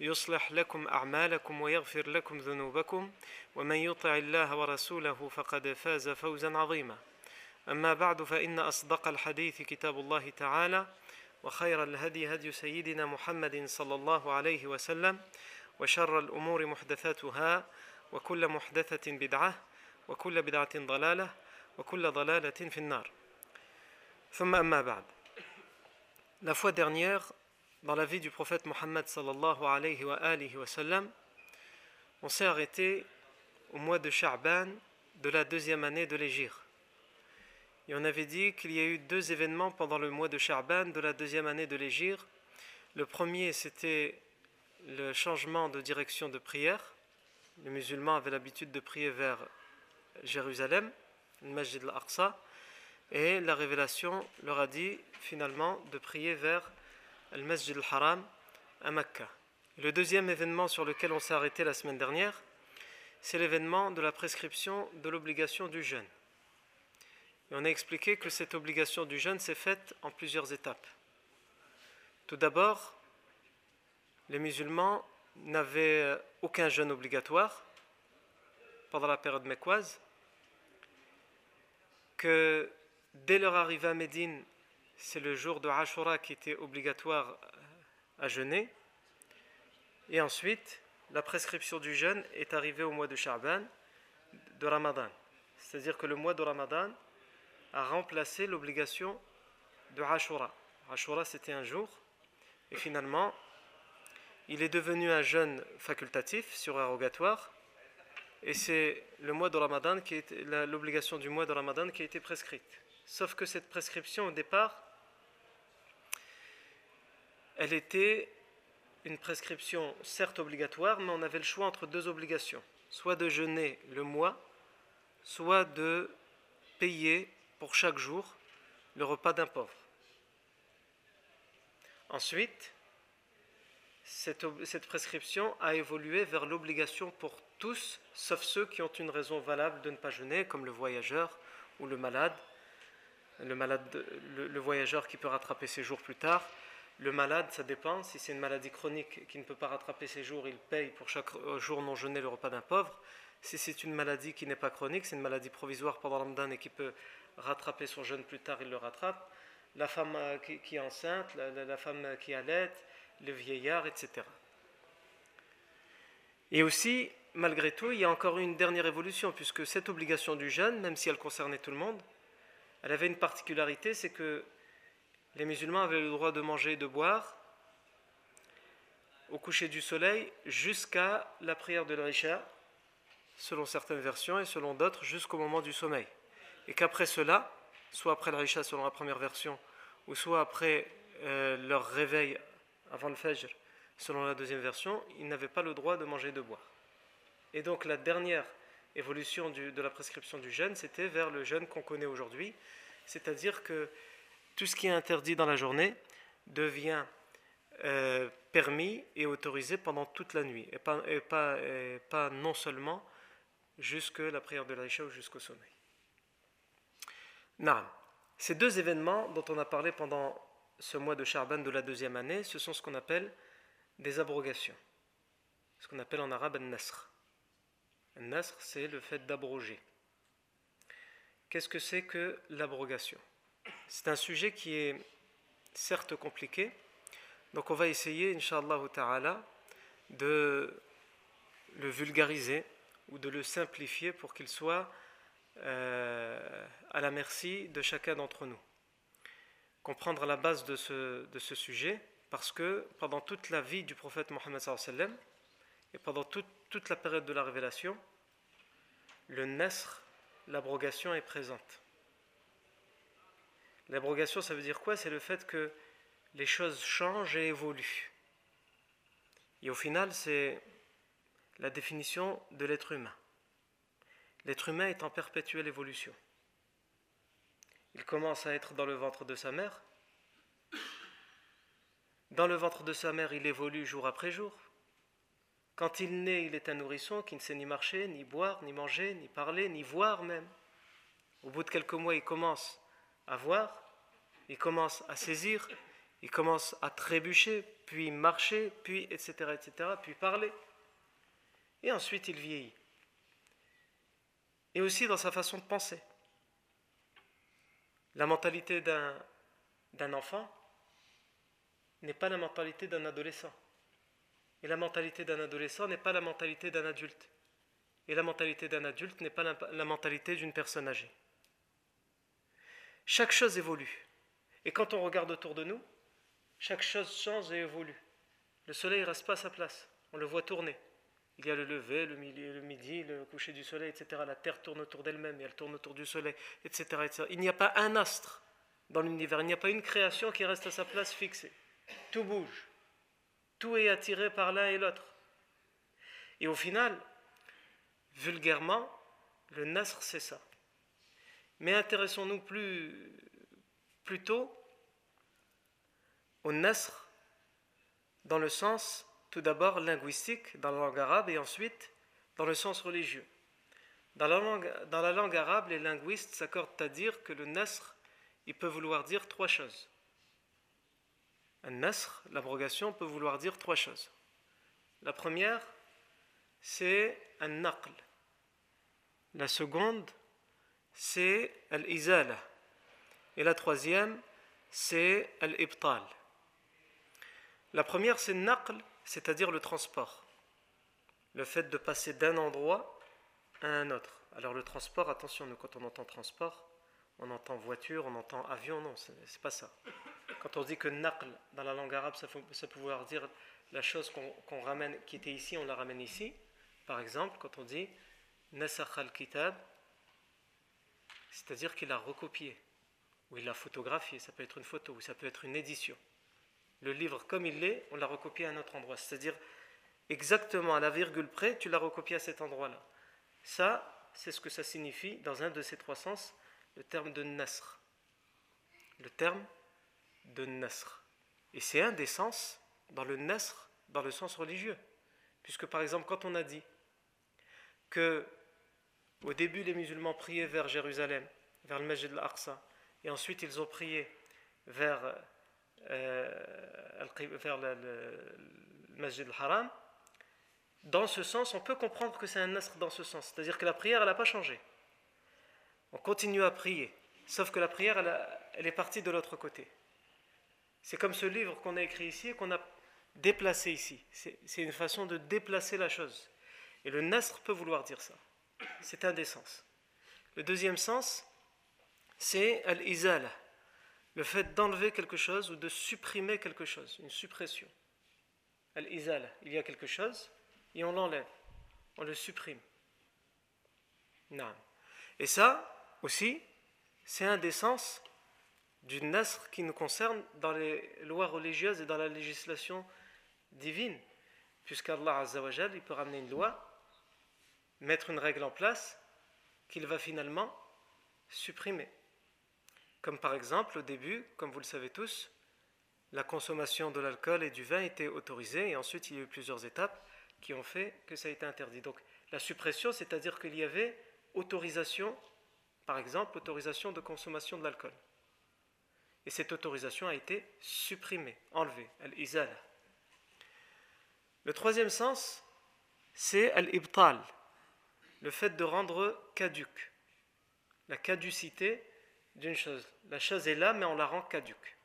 يصلح لكم أعمالكم ويغفر لكم ذنوبكم ومن يطع الله ورسوله فقد فاز فوزا عظيما. أما بعد فإن أصدق الحديث كتاب الله تعالى وخير الهدي هدي سيدنا محمد صلى الله عليه وسلم وشر الأمور محدثاتها وكل محدثة بدعة وكل بدعة ضلالة وكل ضلالة في النار. ثم أما بعد. La fois dernière, dans la vie du prophète Mohammed sallallahu alayhi wa on s'est arrêté au mois de Sha'ban de la deuxième année de l'Égypte. Et on avait dit qu'il y a eu deux événements pendant le mois de Sha'ban de la deuxième année de l'Égypte. Le premier, c'était le changement de direction de prière. Les musulmans avaient l'habitude de prier vers Jérusalem, le Masjid al-Aqsa, et la révélation leur a dit finalement de prier vers le Masjid al-Haram à Mecca. Le deuxième événement sur lequel on s'est arrêté la semaine dernière, c'est l'événement de la prescription de l'obligation du jeûne. On a expliqué que cette obligation du jeûne s'est faite en plusieurs étapes. Tout d'abord, les musulmans n'avaient aucun jeûne obligatoire pendant la période mécoise, que dès leur arrivée à Médine, c'est le jour de Ashura qui était obligatoire à jeûner. Et ensuite, la prescription du jeûne est arrivée au mois de Sha'ban, de Ramadan. C'est-à-dire que le mois de Ramadan a remplacé l'obligation de Ashura. Ashura, c'était un jour. Et finalement, il est devenu un jeûne facultatif, surérogatoire. Et c'est le mois de Ramadan qui est l'obligation du mois de Ramadan qui a été prescrite. Sauf que cette prescription, au départ, elle était une prescription certes obligatoire, mais on avait le choix entre deux obligations. Soit de jeûner le mois, soit de payer pour chaque jour le repas d'un pauvre. Ensuite, cette, prescription a évolué vers l'obligation pour tous, sauf ceux qui ont une raison valable de ne pas jeûner, comme le voyageur ou le malade, le voyageur qui peut rattraper ses jours plus tard. Le malade, ça dépend. Si c'est une maladie chronique qui ne peut pas rattraper ses jours, il paye pour chaque jour non jeûné le repas d'un pauvre. Si c'est une maladie qui n'est pas chronique, c'est une maladie provisoire pendant le Ramadan et qui peut rattraper son jeûne plus tard, il le rattrape. La femme qui, qui est enceinte, la femme qui allait, le vieillard, etc. Et aussi, malgré tout, il y a encore une dernière évolution, puisque cette obligation du jeûne, même si elle concernait tout le monde, elle avait une particularité, c'est que les musulmans avaient le droit de manger et de boire au coucher du soleil jusqu'à la prière de l'Aïcha, selon certaines versions, et selon d'autres, jusqu'au moment du sommeil. Et qu'après cela, soit après l'Aïcha selon la première version, ou soit après euh, leur réveil avant le Fajr, selon la deuxième version, ils n'avaient pas le droit de manger et de boire. Et donc la dernière évolution de la prescription du jeûne, c'était vers le jeûne qu'on connaît aujourd'hui, c'est-à-dire que tout ce qui est interdit dans la journée devient euh, permis et autorisé pendant toute la nuit, et pas, non seulement jusque la prière de l'Aïcha ou jusqu'au sommeil. Ces deux événements dont on a parlé pendant ce mois de Charban de la deuxième année, ce sont ce qu'on appelle des abrogations. Ce qu'on appelle en arabe un-nasr. Un-nasr, c'est le fait d'abroger. Qu'est-ce que c'est que l'abrogation? C'est un sujet qui est certes compliqué, donc on va essayer, Inch'Allah ta'ala, de le vulgariser ou de le simplifier pour qu'il soit euh, à la merci de chacun d'entre nous. Comprendre la base de ce, sujet, parce que pendant toute la vie du prophète Mohammed et pendant toute, toute la période de la révélation, le nasr, l'abrogation est présente. L'abrogation, ça veut dire quoi? C'est le fait que les choses changent et évoluent. Et au final, c'est la définition de l'être humain. L'être humain est en perpétuelle évolution. Il commence à être dans le ventre de sa mère. Dans le ventre de sa mère, il évolue jour après jour. Quand il naît, il est un nourrisson qui ne sait ni marcher, ni boire, ni manger, ni parler, ni voir même. Au bout de quelques mois, il commence à voir, il commence à saisir, il commence à trébucher, puis marcher, puis etc., etc., puis parler. Et ensuite, il vieillit. Et aussi dans sa façon de penser. La mentalité d'un enfant n'est pas la mentalité d'un adolescent. Et la mentalité d'un adolescent n'est pas la mentalité d'un adulte. Et la mentalité d'un adulte n'est pas la, la mentalité d'une personne âgée. Chaque chose évolue. Et quand on regarde autour de nous, chaque chose change et évolue. Le soleil ne reste pas à sa place. On le voit tourner. Il y a le lever, le midi, le coucher du soleil, etc. La Terre tourne autour d'elle-même et elle tourne autour du soleil, etc. etc. Il n'y a pas un astre dans l'univers. Il n'y a pas une création qui reste à sa place fixée. Tout bouge. Tout est attiré par l'un et l'autre. Et au final, vulgairement, le nasr, c'est ça. Mais intéressons-nous plutôt au nasr dans le sens tout d'abord linguistique dans la langue arabe et ensuite dans le sens religieux. Dans la langue, dans la langue arabe, les linguistes s'accordent à dire que le nasr, il peut vouloir dire trois choses. Un nasr, l'abrogation, peut vouloir dire trois choses. La première, c'est un naql. La seconde, c'est al-izala. Et la troisième, c'est al-ibtal. La première, c'est naql, c'est-à-dire le transport. Le fait de passer d'un endroit à un autre. Alors le transport, attention, nous quand on entend transport, on entend voiture, on entend avion, non, c'est pas ça. Quand on dit que naql dans la langue arabe, ça, peut vouloir dire la chose qu'on ramène, qui était ici, on la ramène ici. Par exemple, quand on dit nasakh al-kitab, c'est-à-dire qu'il a recopié, ou il l'a photographié, ça peut être une photo, ou ça peut être une édition le livre comme il est, on l'a recopié à un autre endroit. C'est-à-dire, exactement à la virgule près, tu l'as recopié à cet endroit-là. Ça, c'est ce que ça signifie dans un de ces trois sens, le terme de nasr. Le terme de nasr. Et c'est un des sens dans le nasr, dans le sens religieux. Puisque par exemple, quand on a dit que au début les musulmans priaient vers Jérusalem, vers le Masjid al-Aqsa, et ensuite ils ont prié vers euh, vers le, Masjid al-Haram, dans ce sens, on peut comprendre que c'est un nasr dans ce sens. C'est-à-dire que la prière, elle n'a pas changé. On continue à prier. Sauf que la prière, elle, est partie de l'autre côté. C'est comme ce livre qu'on a écrit ici et qu'on a déplacé ici. C'est une façon de déplacer la chose. Et le nasr peut vouloir dire ça. C'est un des sens. Le deuxième sens, c'est al-izala le fait d'enlever quelque chose ou de supprimer quelque chose, une suppression. Al-izal, il y a quelque chose et on l'enlève, on le supprime. Non. Et ça aussi, c'est un des sens du nasr qui nous concerne dans les lois religieuses et dans la législation divine, puisqu'Allah Azzawajal, il peut ramener une loi, mettre une règle en place qu'il va finalement supprimer. Comme par exemple, au début, comme vous le savez tous, la consommation de l'alcool et du vin était autorisée, et ensuite il y a eu plusieurs étapes qui ont fait que ça a été interdit. Donc la suppression, c'est-à-dire qu'il y avait autorisation, par exemple, autorisation de consommation de l'alcool. Et cette autorisation a été supprimée, enlevée, al-izal. Le troisième sens, c'est al-ibtal, le fait de rendre caduque. La caducité, d'une chose. La chose est là, mais on la rend caduque.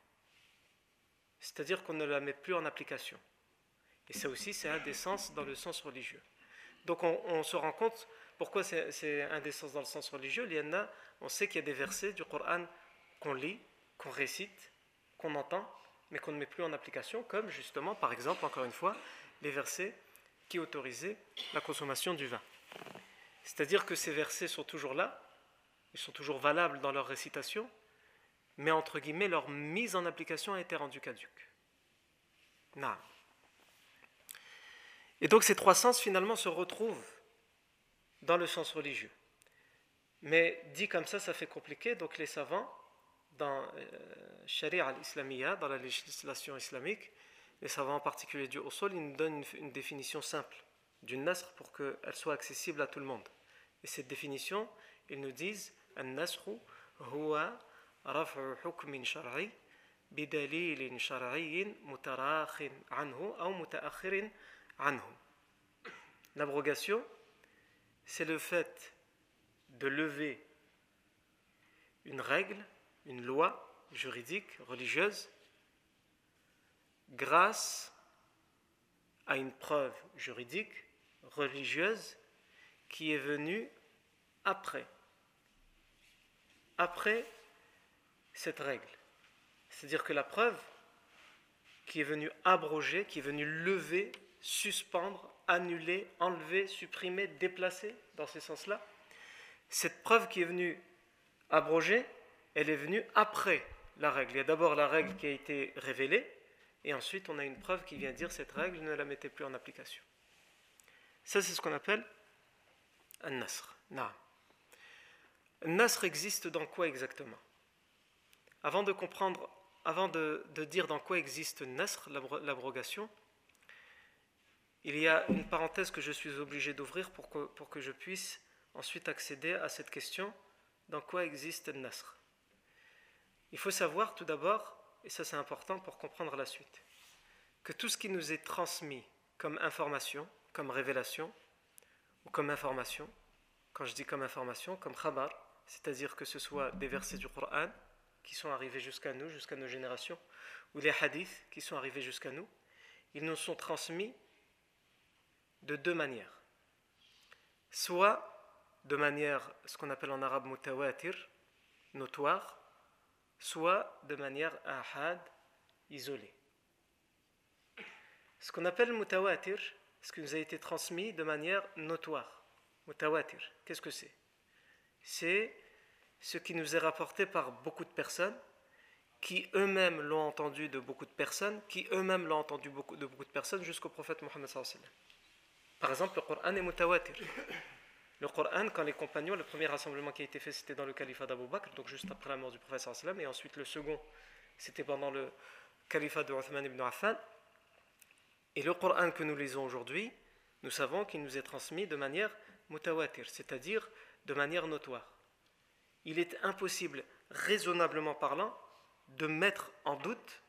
C'est-à-dire qu'on ne la met plus en application. Et ça aussi, c'est sens dans le sens religieux. Donc on, se rend compte pourquoi c'est sens dans le sens religieux. Il y en a, on sait qu'il y a des versets du Coran qu'on lit, qu'on récite, qu'on entend, mais qu'on ne met plus en application, comme justement, par exemple, encore une fois, les versets qui autorisaient la consommation du vin. C'est-à-dire que ces versets sont toujours là, ils sont toujours valables dans leur récitation, mais entre guillemets, leur mise en application a été rendue caduque. Non. Et donc ces trois sens finalement se retrouvent dans le sens religieux. Mais dit comme ça, ça fait compliqué, donc les savants, dans euh, Sharia al-Islamiyya, dans la législation islamique, les savants en particulier du Usul, ils nous donnent une, définition simple du nasr pour qu'elle soit accessible à tout le monde. Et cette définition, ils nous disent النسخ هو رفع حكم شرعي بدليل شرعي متراخ عنه أو متأخر عنه. L'abrogation, c'est le fait de lever une règle, une loi juridique, religieuse, grâce à une preuve juridique, religieuse, qui est venue après. Après cette règle. C'est-à-dire que la preuve qui est venue abroger, qui est venue lever, suspendre, annuler, enlever, supprimer, déplacer, dans ce sens-là, cette preuve qui est venue abroger, elle est venue après la règle. Il y a d'abord la règle qui a été révélée, et ensuite on a une preuve qui vient dire cette règle, ne la mettez plus en application. Ça, c'est ce qu'on appelle un nasr. Existe dans quoi exactement? Avant de comprendre, avant de, dire dans quoi existe nasr, l'abrogation, il y a une parenthèse que je suis obligé d'ouvrir pour que, pour que je puisse ensuite accéder à cette question dans quoi existe nasr? Il faut savoir tout d'abord, et ça c'est important pour comprendre la suite, que tout ce qui nous est transmis comme information, comme révélation, comme information, quand je dis comme information, comme khabar, c'est-à-dire que ce soit des versets du Coran qui sont arrivés jusqu'à nous, jusqu'à nos générations, ou les hadiths qui sont arrivés jusqu'à nous, ils nous sont transmis de deux manières. Soit de manière, ce qu'on appelle en arabe mutawatir, notoire, soit de manière ahad, isolée. Ce qu'on appelle mutawatir, ce qui nous a été transmis de manière notoire. Mutawatir, qu'est-ce que c'est? C'est ce qui nous est rapporté par beaucoup de personnes, qui eux-mêmes l'ont entendu de beaucoup de personnes, qui eux-mêmes l'ont entendu de beaucoup de personnes jusqu'au prophète Mohammed Par exemple, le Coran est mutawatir. Le Coran, quand les compagnons, le premier rassemblement qui a été fait, c'était dans le califat d'Abu Bakr, donc juste après la mort du prophète et ensuite le second, c'était pendant le califat de Uthman ibn Affan. Et le Coran que nous lisons aujourd'hui, nous savons qu'il nous est transmis de manière mutawatir, c'est-à-dire de manière notoire il est impossible, raisonnablement parlant, de mettre en doute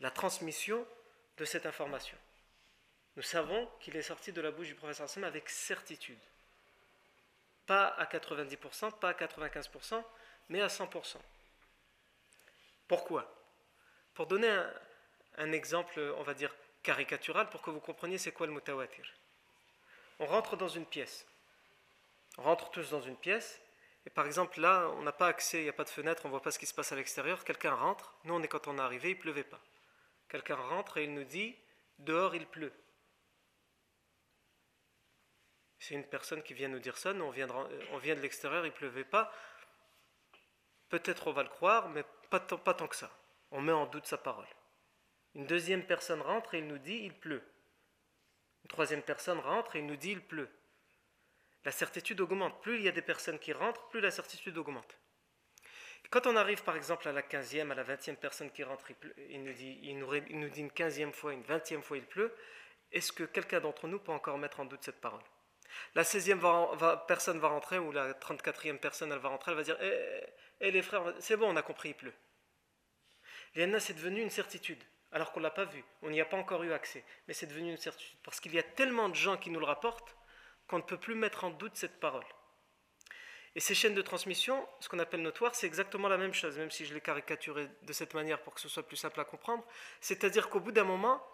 la transmission de cette information. Nous savons qu'il est sorti de la bouche du professeur Sam avec certitude. Pas à 90%, pas à 95%, mais à 100%. Pourquoi? Pour donner un, un, exemple, on va dire, caricatural, pour que vous compreniez c'est quoi le mutawatir. On rentre dans une pièce. On rentre tous dans une pièce, et par exemple, là, on n'a pas accès, il n'y a pas de fenêtre, on ne voit pas ce qui se passe à l'extérieur. Quelqu'un rentre, nous on est quand on est arrivé, il pleuvait pas. Quelqu'un rentre et il nous dit, dehors il pleut. C'est une personne qui vient nous dire ça, nous on vient de, l'extérieur, il pleuvait pas. Peut-être on va le croire, mais pas tant que ça. On met en doute sa parole. Une deuxième personne rentre et il nous dit, il pleut. Une troisième personne rentre et il nous dit, il pleut la certitude augmente. Plus il y a des personnes qui rentrent, plus la certitude augmente. Quand on arrive par exemple à la 15e, à la 20e personne qui rentre, il, nous, dit, une 15e fois, une 20e fois il pleut, est-ce que quelqu'un d'entre nous peut encore mettre en doute cette parole? La 16e personne va rentrer, ou la 34e personne elle va rentrer, elle va dire Eh, eh les frères, c'est bon, on a compris, il pleut. L'INA, c'est devenu une certitude, alors qu'on ne l'a pas vu, on n'y a pas encore eu accès, mais c'est devenu une certitude, parce qu'il y a tellement de gens qui nous le rapportent qu'on ne peut plus mettre en doute cette parole. Et ces chaînes de transmission, ce qu'on appelle notoire, c'est exactement la même chose, même si je l'ai caricaturé de cette manière pour que ce soit plus simple à comprendre. C'est-à-dire qu'au bout d'un moment,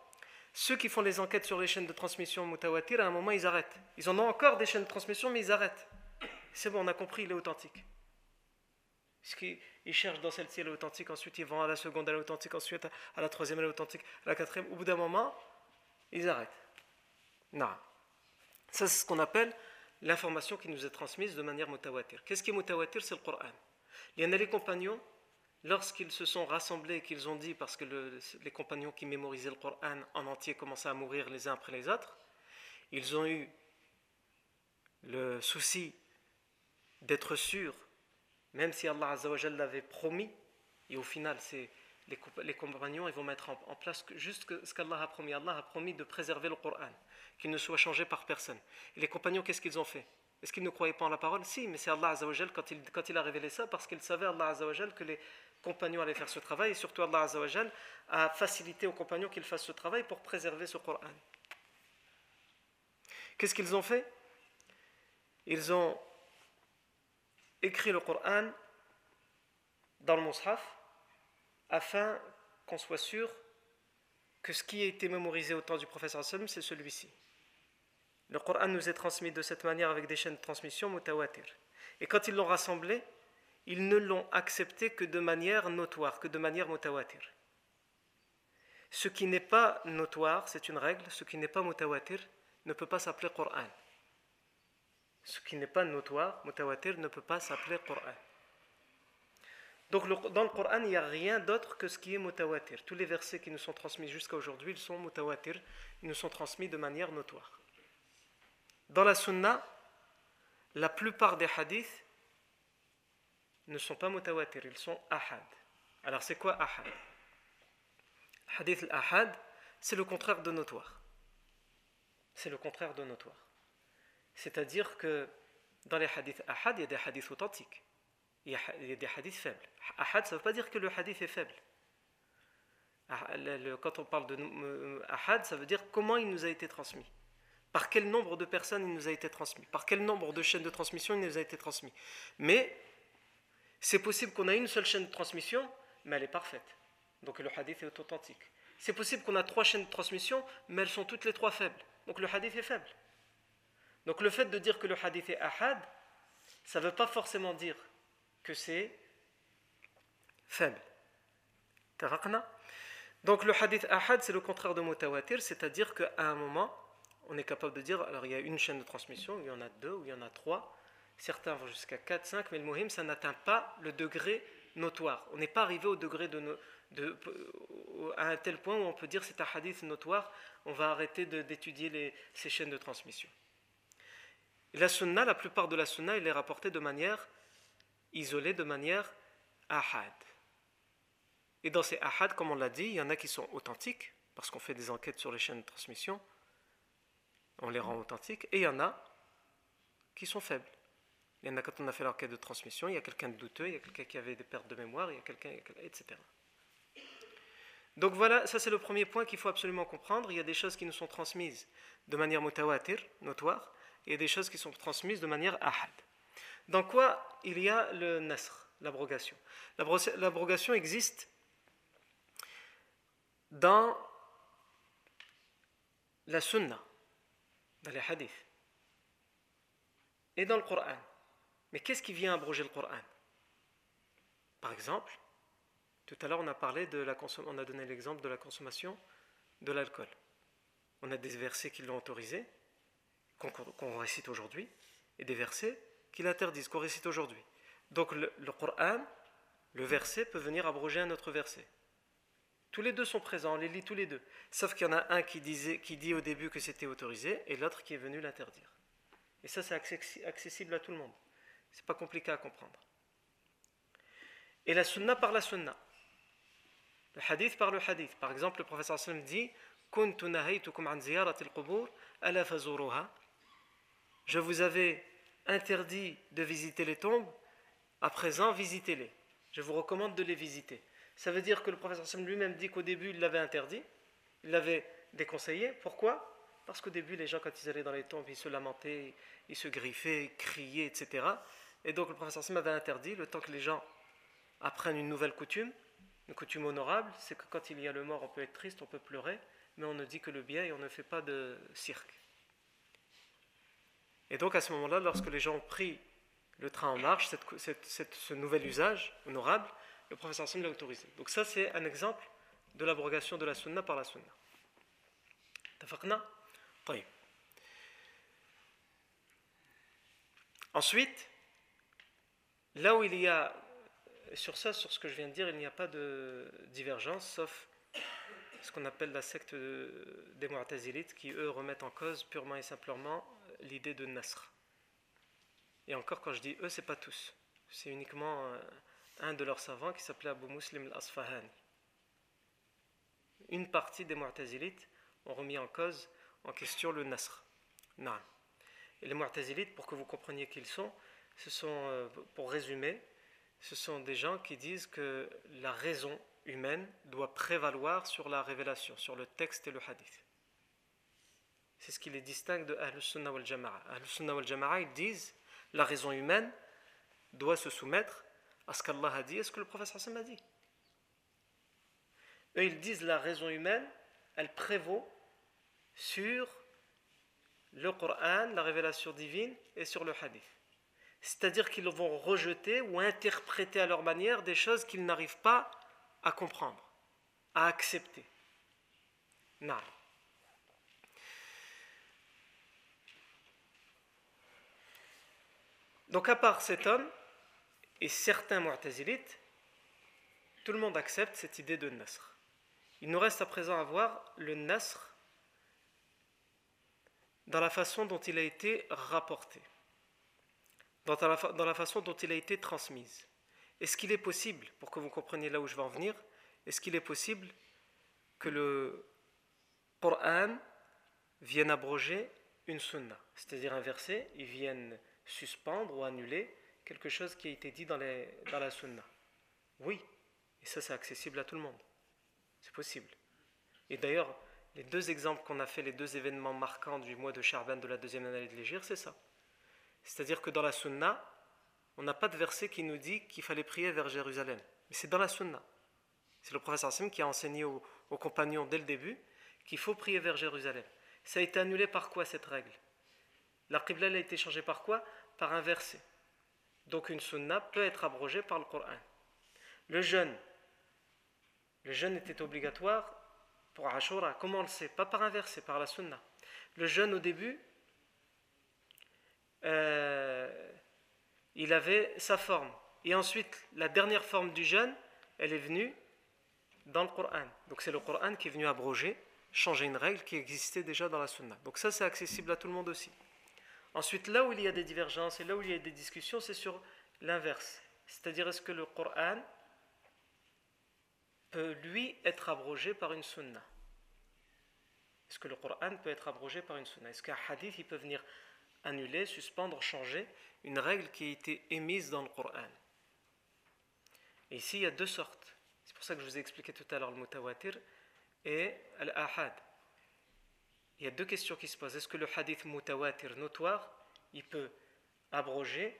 Ceux qui font les enquêtes sur les chaînes de transmission mutawatir, à un moment, ils arrêtent. Ils en ont encore des chaînes de transmission, mais ils arrêtent. C'est bon, on a compris, il est authentique. Ils cherchent dans celle-ci, elle est authentique, ensuite ils vont à la seconde, elle est authentique, ensuite à la troisième, elle est authentique, à la quatrième. Au bout d'un moment, ils arrêtent. Non. Ça, c'est ce qu'on appelle l'information qui nous est transmise de manière mutawatir. Qu'est-ce qui est mutawatir? C'est le Coran. Il y en a les compagnons, lorsqu'ils se sont rassemblés et qu'ils ont dit, parce que les compagnons qui mémorisaient le Coran en entier commençaient à mourir les uns après les autres, ils ont eu le souci d'être sûrs, même si Allah l'avait promis, et au final, c'est les, compagnons ils vont mettre en, place juste ce qu'Allah a promis. Allah a promis de préserver le Coran, qu'il ne soit changé par personne. Et les compagnons, qu'est-ce qu'ils ont fait? Est-ce qu'ils ne croyaient pas en la parole? Si, mais c'est Allah Azzawajal quand il, quand il a révélé ça, parce qu'il savait, Allah Azzawajal, que les compagnons allaient faire ce travail, et surtout Allah Azzawajal a facilité aux compagnons qu'ils fassent ce travail pour préserver ce Coran. Qu'est-ce qu'ils ont fait? Ils ont écrit le Coran dans le Mus'haf, afin qu'on soit sûr que ce qui a été mémorisé au temps du professeur Sallam, c'est celui-ci. Le Coran nous est transmis de cette manière avec des chaînes de transmission mutawatir. Et quand ils l'ont rassemblé, ils ne l'ont accepté que de manière notoire, que de manière mutawatir. Ce qui n'est pas notoire, c'est une règle, ce qui n'est pas mutawatir ne peut pas s'appeler Coran. Ce qui n'est pas notoire, mutawatir, ne peut pas s'appeler Coran. Donc dans le Coran, il n'y a rien d'autre que ce qui est mutawatir. Tous les versets qui nous sont transmis jusqu'à aujourd'hui, ils sont mutawatir, ils nous sont transmis de manière notoire. Dans la sunna, la plupart des hadiths ne sont pas mutawatir, ils sont ahad. Alors c'est quoi ahad? Hadith al-ahad, c'est le contraire de notoire. C'est le contraire de notoire. C'est-à-dire que dans les hadiths ahad, il y a des hadiths authentiques il y, a, des hadiths faibles. Ahad, ça ne veut pas dire que le hadith est faible. Ah, quand on parle de euh, ahad, ça veut dire comment il nous a été transmis. Par quel nombre de personnes il nous a été transmis. Par quel nombre de chaînes de transmission il nous a été transmis. Mais c'est possible qu'on a une seule chaîne de transmission, mais elle est parfaite. Donc le hadith est authentique. C'est possible qu'on a trois chaînes de transmission, mais elles sont toutes les trois faibles. Donc le hadith est faible. Donc le fait de dire que le hadith est ahad, ça ne veut pas forcément dire que c'est faible. Donc le hadith ahad, c'est le contraire de mutawatir, c'est-à-dire qu'à un moment, on est capable de dire, alors il y a une chaîne de transmission, il y en a deux, ou il y en a trois, certains vont jusqu'à 4, 5, mais le muhim, ça n'atteint pas le degré notoire. On n'est pas arrivé au degré de, de, à un tel point où on peut dire c'est un hadith notoire, on va arrêter d'étudier ces chaînes de transmission. La sunna, la plupart de la sunna, il est rapporté de manière isolés de manière ahad. Et dans ces ahad, comme on l'a dit, il y en a qui sont authentiques, parce qu'on fait des enquêtes sur les chaînes de transmission, on les rend authentiques, et il y en a qui sont faibles. Il y en a quand on a fait l'enquête de transmission, il y a quelqu'un de douteux, il y a quelqu'un qui avait des pertes de mémoire, il y a quelqu'un, etc. Donc voilà, ça c'est le premier point qu'il faut absolument comprendre. Il y a des choses qui nous sont transmises de manière mutawatir, notoire, et des choses qui sont transmises de manière ahad. Dans quoi il y a le nasr, l'abrogation? L'abrogation existe dans la sunna, dans les hadiths, et dans le Coran. Mais qu'est-ce qui vient abroger le Coran? Par exemple, tout à l'heure on a parlé de la on a donné l'exemple de la consommation de l'alcool. On a des versets qui l'ont autorisé, qu'on récite aujourd'hui, et des versets qu'il interdise, qu'on récite aujourd'hui. Donc le, Coran, le verset peut venir abroger un autre verset. Tous les deux sont présents, on les lit tous les deux. Sauf qu'il y en a un qui, disait, qui dit au début que c'était autorisé et l'autre qui est venu l'interdire. Et ça, c'est accessible à tout le monde. C'est pas compliqué à comprendre. Et la sunna par la sunna. Le hadith par le hadith. Par exemple, le professeur sallam dit Je vous avais interdit de visiter les tombes, à présent visitez-les. Je vous recommande de les visiter. Ça veut dire que le professeur Sam lui-même dit qu'au début il l'avait interdit, il l'avait déconseillé. Pourquoi? Parce qu'au début les gens quand ils allaient dans les tombes, ils se lamentaient, ils se griffaient, ils criaient, etc. Et donc le professeur Sam avait interdit, le temps que les gens apprennent une nouvelle coutume, une coutume honorable, c'est que quand il y a le mort, on peut être triste, on peut pleurer, mais on ne dit que le bien et on ne fait pas de cirque. Et donc à ce moment-là, lorsque les gens ont pris le train en marche, ce nouvel usage honorable, le professeur Hassan l'a autorisé. Donc ça c'est un exemple de l'abrogation de la sunna par la sunna. Ensuite, là où il y a, sur ça, sur ce que je viens de dire, il n'y a pas de divergence, sauf ce qu'on appelle la secte des Mu'tazilites, qui eux remettent en cause purement et simplement l'idée de Nasr. Et encore, quand je dis eux, c'est pas tous. C'est uniquement un de leurs savants qui s'appelait Abu Muslim al-Asfahani. Une partie des Mu'tazilites ont remis en cause, en question, le Nasr. Non. Et les Mu'tazilites, pour que vous compreniez qui ils sont, ce sont, euh, pour résumer, ce sont des gens qui disent que la raison humaine doit prévaloir sur la révélation, sur le texte et le hadith. C'est ce qui les distingue de Ahl-Sunnah wal Jama'a. Ahl-Sunnah wal Jama'a, ils disent la raison humaine doit se soumettre à ce qu'Allah a dit et ce que le prophète Hassan a dit. Eux, ils disent la raison humaine, elle prévaut sur le Coran, la révélation divine et sur le hadith. C'est-à-dire qu'ils vont rejeter ou interpréter à leur manière des choses qu'ils n'arrivent pas à comprendre, à accepter. Non. Donc à part cet homme et certains mu'tazilites, tout le monde accepte cette idée de nasr. Il nous reste à présent à voir le nasr dans la façon dont il a été rapporté, dans la, façon dont il a été transmise. Est-ce qu'il est possible, pour que vous compreniez là où je vais en venir, est-ce qu'il est possible que le Coran vienne abroger une sunna, c'est-à-dire un verset, il vienne suspendre ou annuler quelque chose qui a été dit dans, dans la sunna Oui, et ça c'est accessible à tout le monde. C'est possible. Et d'ailleurs, les deux exemples qu'on a fait, les deux événements marquants du mois de Charban de la deuxième année de l'Égir, c'est ça. C'est-à-dire que dans la sunna, on n'a pas de verset qui nous dit qu'il fallait prier vers Jérusalem. Mais c'est dans la sunna. C'est le professeur Hassim qui a enseigné aux, compagnons dès le début qu'il faut prier vers Jérusalem. Ça a été annulé par quoi cette règle? La a été changée par quoi? Par un. Donc une sunna peut être abrogée par le Coran. Le jeûne. Le jeûne était obligatoire pour Ashura. Comment on le sait? Pas par un verset, par la sunna. Le jeûne au début, euh, il avait sa forme. Et ensuite, la dernière forme du jeûne, elle est venue dans le Coran. Donc c'est le Coran qui est venu abroger, changer une règle qui existait déjà dans la sunna. Donc ça, c'est accessible à tout le monde aussi. Ensuite, là où il y a des divergences et là où il y a des discussions, c'est sur l'inverse. C'est-à-dire, est-ce que le Coran peut, lui, être abrogé par une sunna? Est-ce que le Coran peut être abrogé par une sunna? Est-ce qu'un hadith, il peut venir annuler, suspendre, changer une règle qui a été émise dans le Coran? Et ici, il y a deux sortes. C'est pour ça que je vous ai expliqué tout à l'heure le mutawatir et l'ahad il y a deux questions qui se posent. Est-ce que le hadith mutawatir notoire, il peut abroger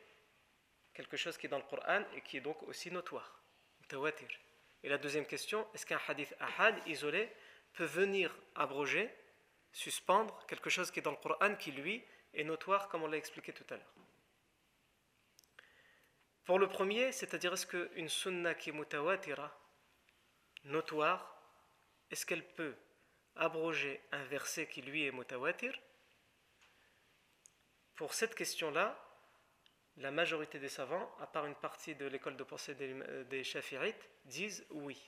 quelque chose qui est dans le Coran et qui est donc aussi notoire Mutawatir? Et la deuxième question, est-ce qu'un hadith ahad isolé peut venir abroger, suspendre quelque chose qui est dans le Coran qui lui est notoire comme on l'a expliqué tout à l'heure? Pour le premier, c'est-à-dire est-ce qu'une sunna qui est mutawatira, notoire, est-ce qu'elle peut abroger un verset qui lui est mutawatir Pour cette question-là, la majorité des savants, à part une partie de l'école de pensée des, Shafi'ites, disent oui.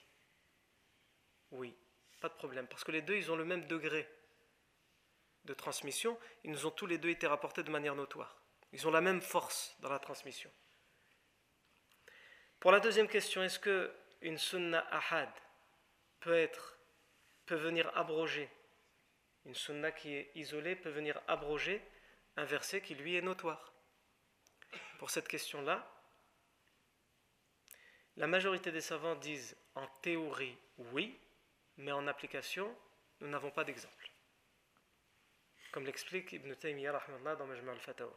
Oui, pas de problème. Parce que les deux, ils ont le même degré de transmission. Ils nous ont tous les deux été rapportés de manière notoire. Ils ont la même force dans la transmission. Pour la deuxième question, est-ce que une sunna ahad peut être peut venir abroger, une sunna qui est isolée peut venir abroger un verset qui lui est notoire. Pour cette question-là, la majorité des savants disent en théorie oui, mais en application, nous n'avons pas d'exemple. Comme l'explique Ibn Taymiyyah dans Majma al-Fatawa.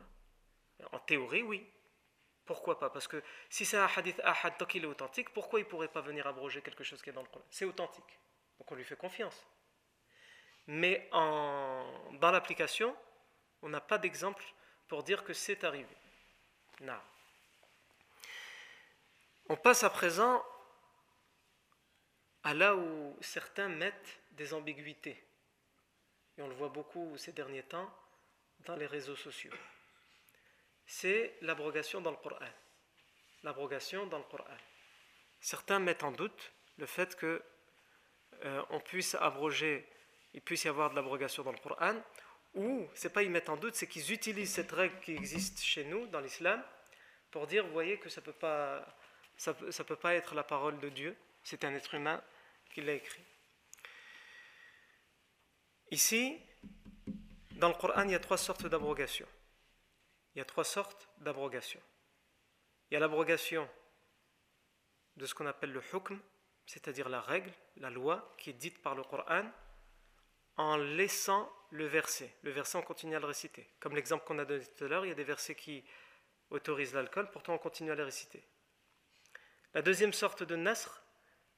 En théorie, oui. Pourquoi pas? Parce que si c'est un hadith ahad tant qu'il est authentique, pourquoi il ne pourrait pas venir abroger quelque chose qui est dans le Coran? C'est authentique. Donc on lui fait confiance. Mais en, dans l'application, on n'a pas d'exemple pour dire que c'est arrivé. On passe à présent à là où certains mettent des ambiguïtés. Et on le voit beaucoup ces derniers temps dans les réseaux sociaux. C'est l'abrogation dans le Coran. L'abrogation dans le Coran. Certains mettent en doute le fait que euh, on puisse abroger, il puisse y avoir de l'abrogation dans le Coran, ou c'est pas ils mettent en doute, c'est qu'ils utilisent cette règle qui existe chez nous dans l'islam pour dire, vous voyez que ça peut pas, ça, peut pas être la parole de Dieu, c'est un être humain qui l'a écrit. Ici, dans le Coran, il y a trois sortes d'abrogation. Il y a trois sortes d'abrogation. Il y a l'abrogation de ce qu'on appelle le hukm, c'est-à-dire la règle, la loi qui est dite par le Coran, en laissant le verset. Le verset, on continue à le réciter. Comme l'exemple qu'on a donné tout à l'heure, il y a des versets qui autorisent l'alcool, pourtant on continue à les réciter. La deuxième sorte de nasr,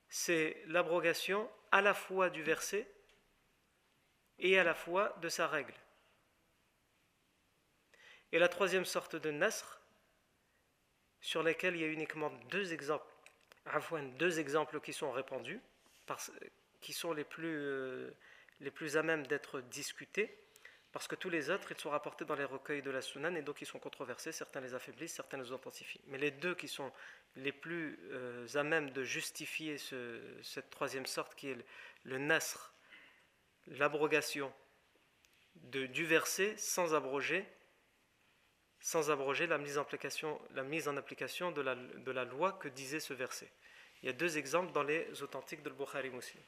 c'est l'abrogation à la fois du verset et à la fois de sa règle. Et la troisième sorte de nasr, sur laquelle il y a uniquement deux exemples, deux exemples qui sont répandus, qui sont les plus, euh, les plus à même d'être discutés, parce que tous les autres, ils sont rapportés dans les recueils de la Sunan et donc ils sont controversés, certains les affaiblissent, certains les authentifient. Mais les deux qui sont les plus euh, à même de justifier cette troisième sorte, qui est le, nasr, l'abrogation du verset sans abroger, sans abroger la mise en application, de la loi que disait ce verset. Il y a deux exemples dans les authentiques de Bukhari Muslim.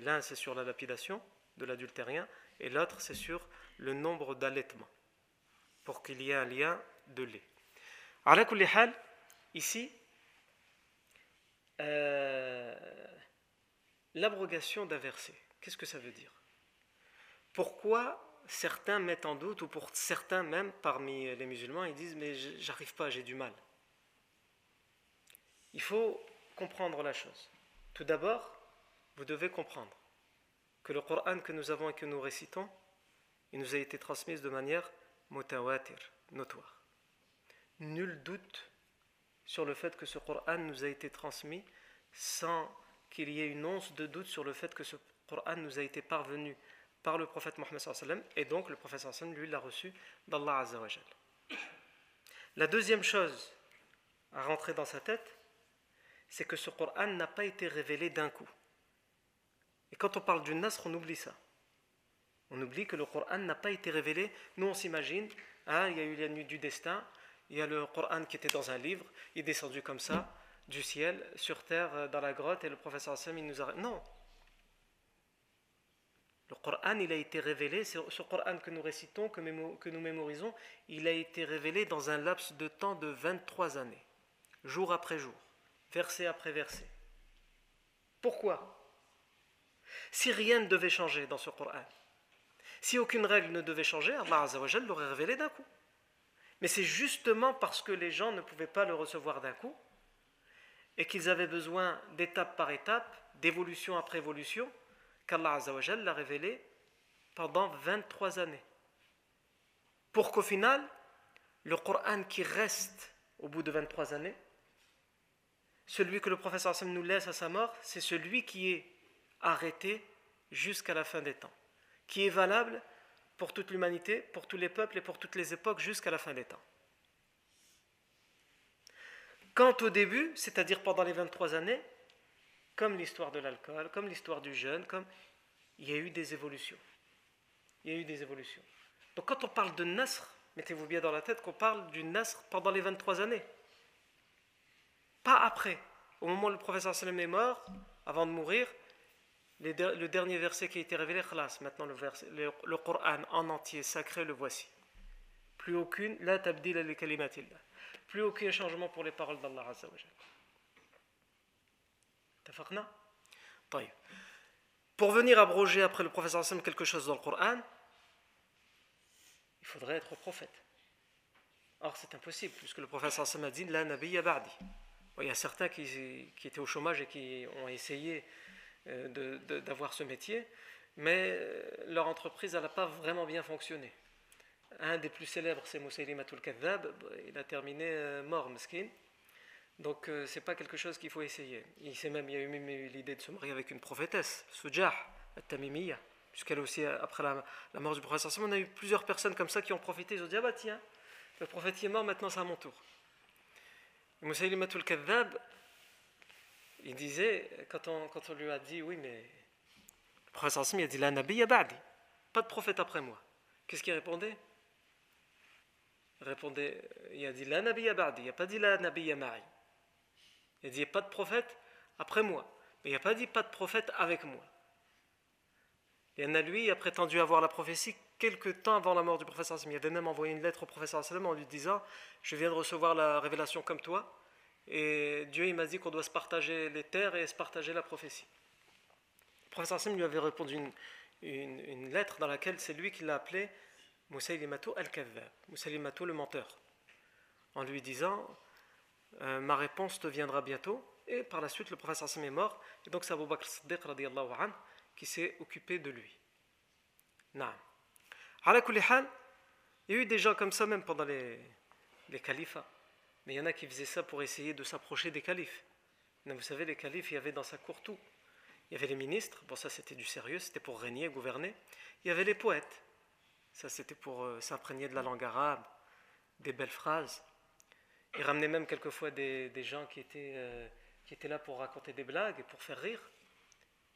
L'un, c'est sur la lapidation de l'adultérien, et l'autre, c'est sur le nombre d'allaitements, pour qu'il y ait un lien de lait. Alors, ici, euh, l'abrogation d'un verset, qu'est-ce que ça veut dire? Pourquoi certains mettent en doute, ou pour certains même parmi les musulmans, ils disent Mais j'arrive pas, j'ai du mal. Il faut comprendre la chose. Tout d'abord, vous devez comprendre que le Coran que nous avons et que nous récitons, il nous a été transmis de manière mutawatir, notoire. Nul doute sur le fait que ce Coran nous a été transmis sans qu'il y ait une once de doute sur le fait que ce Coran nous a été parvenu par le prophète Mohammed et donc le prophète lui l'a reçu d'Allah Azzawajal. La deuxième chose à rentrer dans sa tête, c'est que ce Coran n'a pas été révélé d'un coup. Et quand on parle du Nasr, on oublie ça. On oublie que le Coran n'a pas été révélé. Nous, on s'imagine, hein, il y a eu la nuit du destin, il y a le Coran qui était dans un livre, il est descendu comme ça, du ciel, sur terre, euh, dans la grotte, et le professeur Hassan, il nous a... Non Le Coran, il a été révélé, ce Coran que nous récitons, que, que nous mémorisons, il a été révélé dans un laps de temps de 23 années, jour après jour verset après verset. Pourquoi? Si rien ne devait changer dans ce Coran, si aucune règle ne devait changer, Allah l'aurait révélé d'un coup. Mais c'est justement parce que les gens ne pouvaient pas le recevoir d'un coup et qu'ils avaient besoin d'étape par étape, d'évolution après évolution, qu'Allah l'a révélé pendant 23 années. Pour qu'au final, le Coran qui reste au bout de 23 années celui que le professeur Hassan nous laisse à sa mort, c'est celui qui est arrêté jusqu'à la fin des temps, qui est valable pour toute l'humanité, pour tous les peuples et pour toutes les époques jusqu'à la fin des temps. Quant au début, c'est-à-dire pendant les 23 années, comme l'histoire de l'alcool, comme l'histoire du jeûne, comme il y a eu des évolutions. Il y a eu des évolutions. Donc quand on parle de Nasr, mettez-vous bien dans la tête qu'on parle du Nasr pendant les 23 années. Pas après. Au moment où le professeur sallam est mort, avant de mourir, le dernier verset qui a été révélé, khlas, maintenant le, verset, le, Coran en entier, sacré, le voici. Plus aucune, la tabdil li kalimatillah. Plus aucun changement pour les paroles d'Allah Azza wa Pour venir abroger après le professeur sallam quelque chose dans le Coran, il faudrait être prophète. Or, c'est impossible, puisque le professeur sallam a dit La nabiyya ba'di. Il y a certains qui, étaient au chômage et qui ont essayé euh, d'avoir ce métier. mais euh, leur entreprise n'a pas vraiment bien fonctionné. Un des plus célèbres, c'est Moussaïlimatul Kadhab, il a terminé euh, mort, meskin. Donc euh, c'est pas quelque chose qu'il faut essayer. Il y a eu même l'idée de se marier avec une prophétesse, Sujah, Tamimiyya, puisqu'elle aussi, après la, mort du prophète, on a eu plusieurs personnes comme ça qui ont profité, ils ont dit, ah bah tiens, le prophète est mort, maintenant c'est à mon tour. Moussaïlimatul Kadhab, il disait, quand on, lui a dit, oui, mais le prophète il a dit, la nabi ba'di, pas de prophète après moi. Qu'est-ce qu'il répondait? Il répondait, il a dit, la nabi ba'di, il n'a pas dit la nabi ma'i. Il a dit, pas de prophète après moi. Mais il n'a pas dit, pas de prophète avec moi. Et a lui, a prétendu avoir la prophétie quelques temps avant la mort du professeur Il avait même envoyé une lettre au professeur en lui disant Je viens de recevoir la révélation comme toi, et Dieu il m'a dit qu'on doit se partager les terres et se partager la prophétie. Le professeur Hassim lui avait répondu une, lettre dans laquelle c'est lui qui l'a appelé Moussaïlimato al-Kadhab, Moussaïlimato le menteur, en lui disant euh, Ma réponse te viendra bientôt. Et par la suite, le professeur Hassim est mort, et donc c'est Abu Bakr Siddiq qui s'est occupé de lui. Non. Il y a eu des gens comme ça même pendant les, califats. Mais il y en a qui faisaient ça pour essayer de s'approcher des califes. vous savez, les califes, il y avait dans sa cour tout. Il y avait les ministres, bon ça c'était du sérieux, c'était pour régner, gouverner. Il y avait les poètes, ça c'était pour euh, s'imprégner de la langue arabe, des belles phrases. Ils ramenaient même quelquefois des, gens qui étaient, euh, qui étaient là pour raconter des blagues et pour faire rire.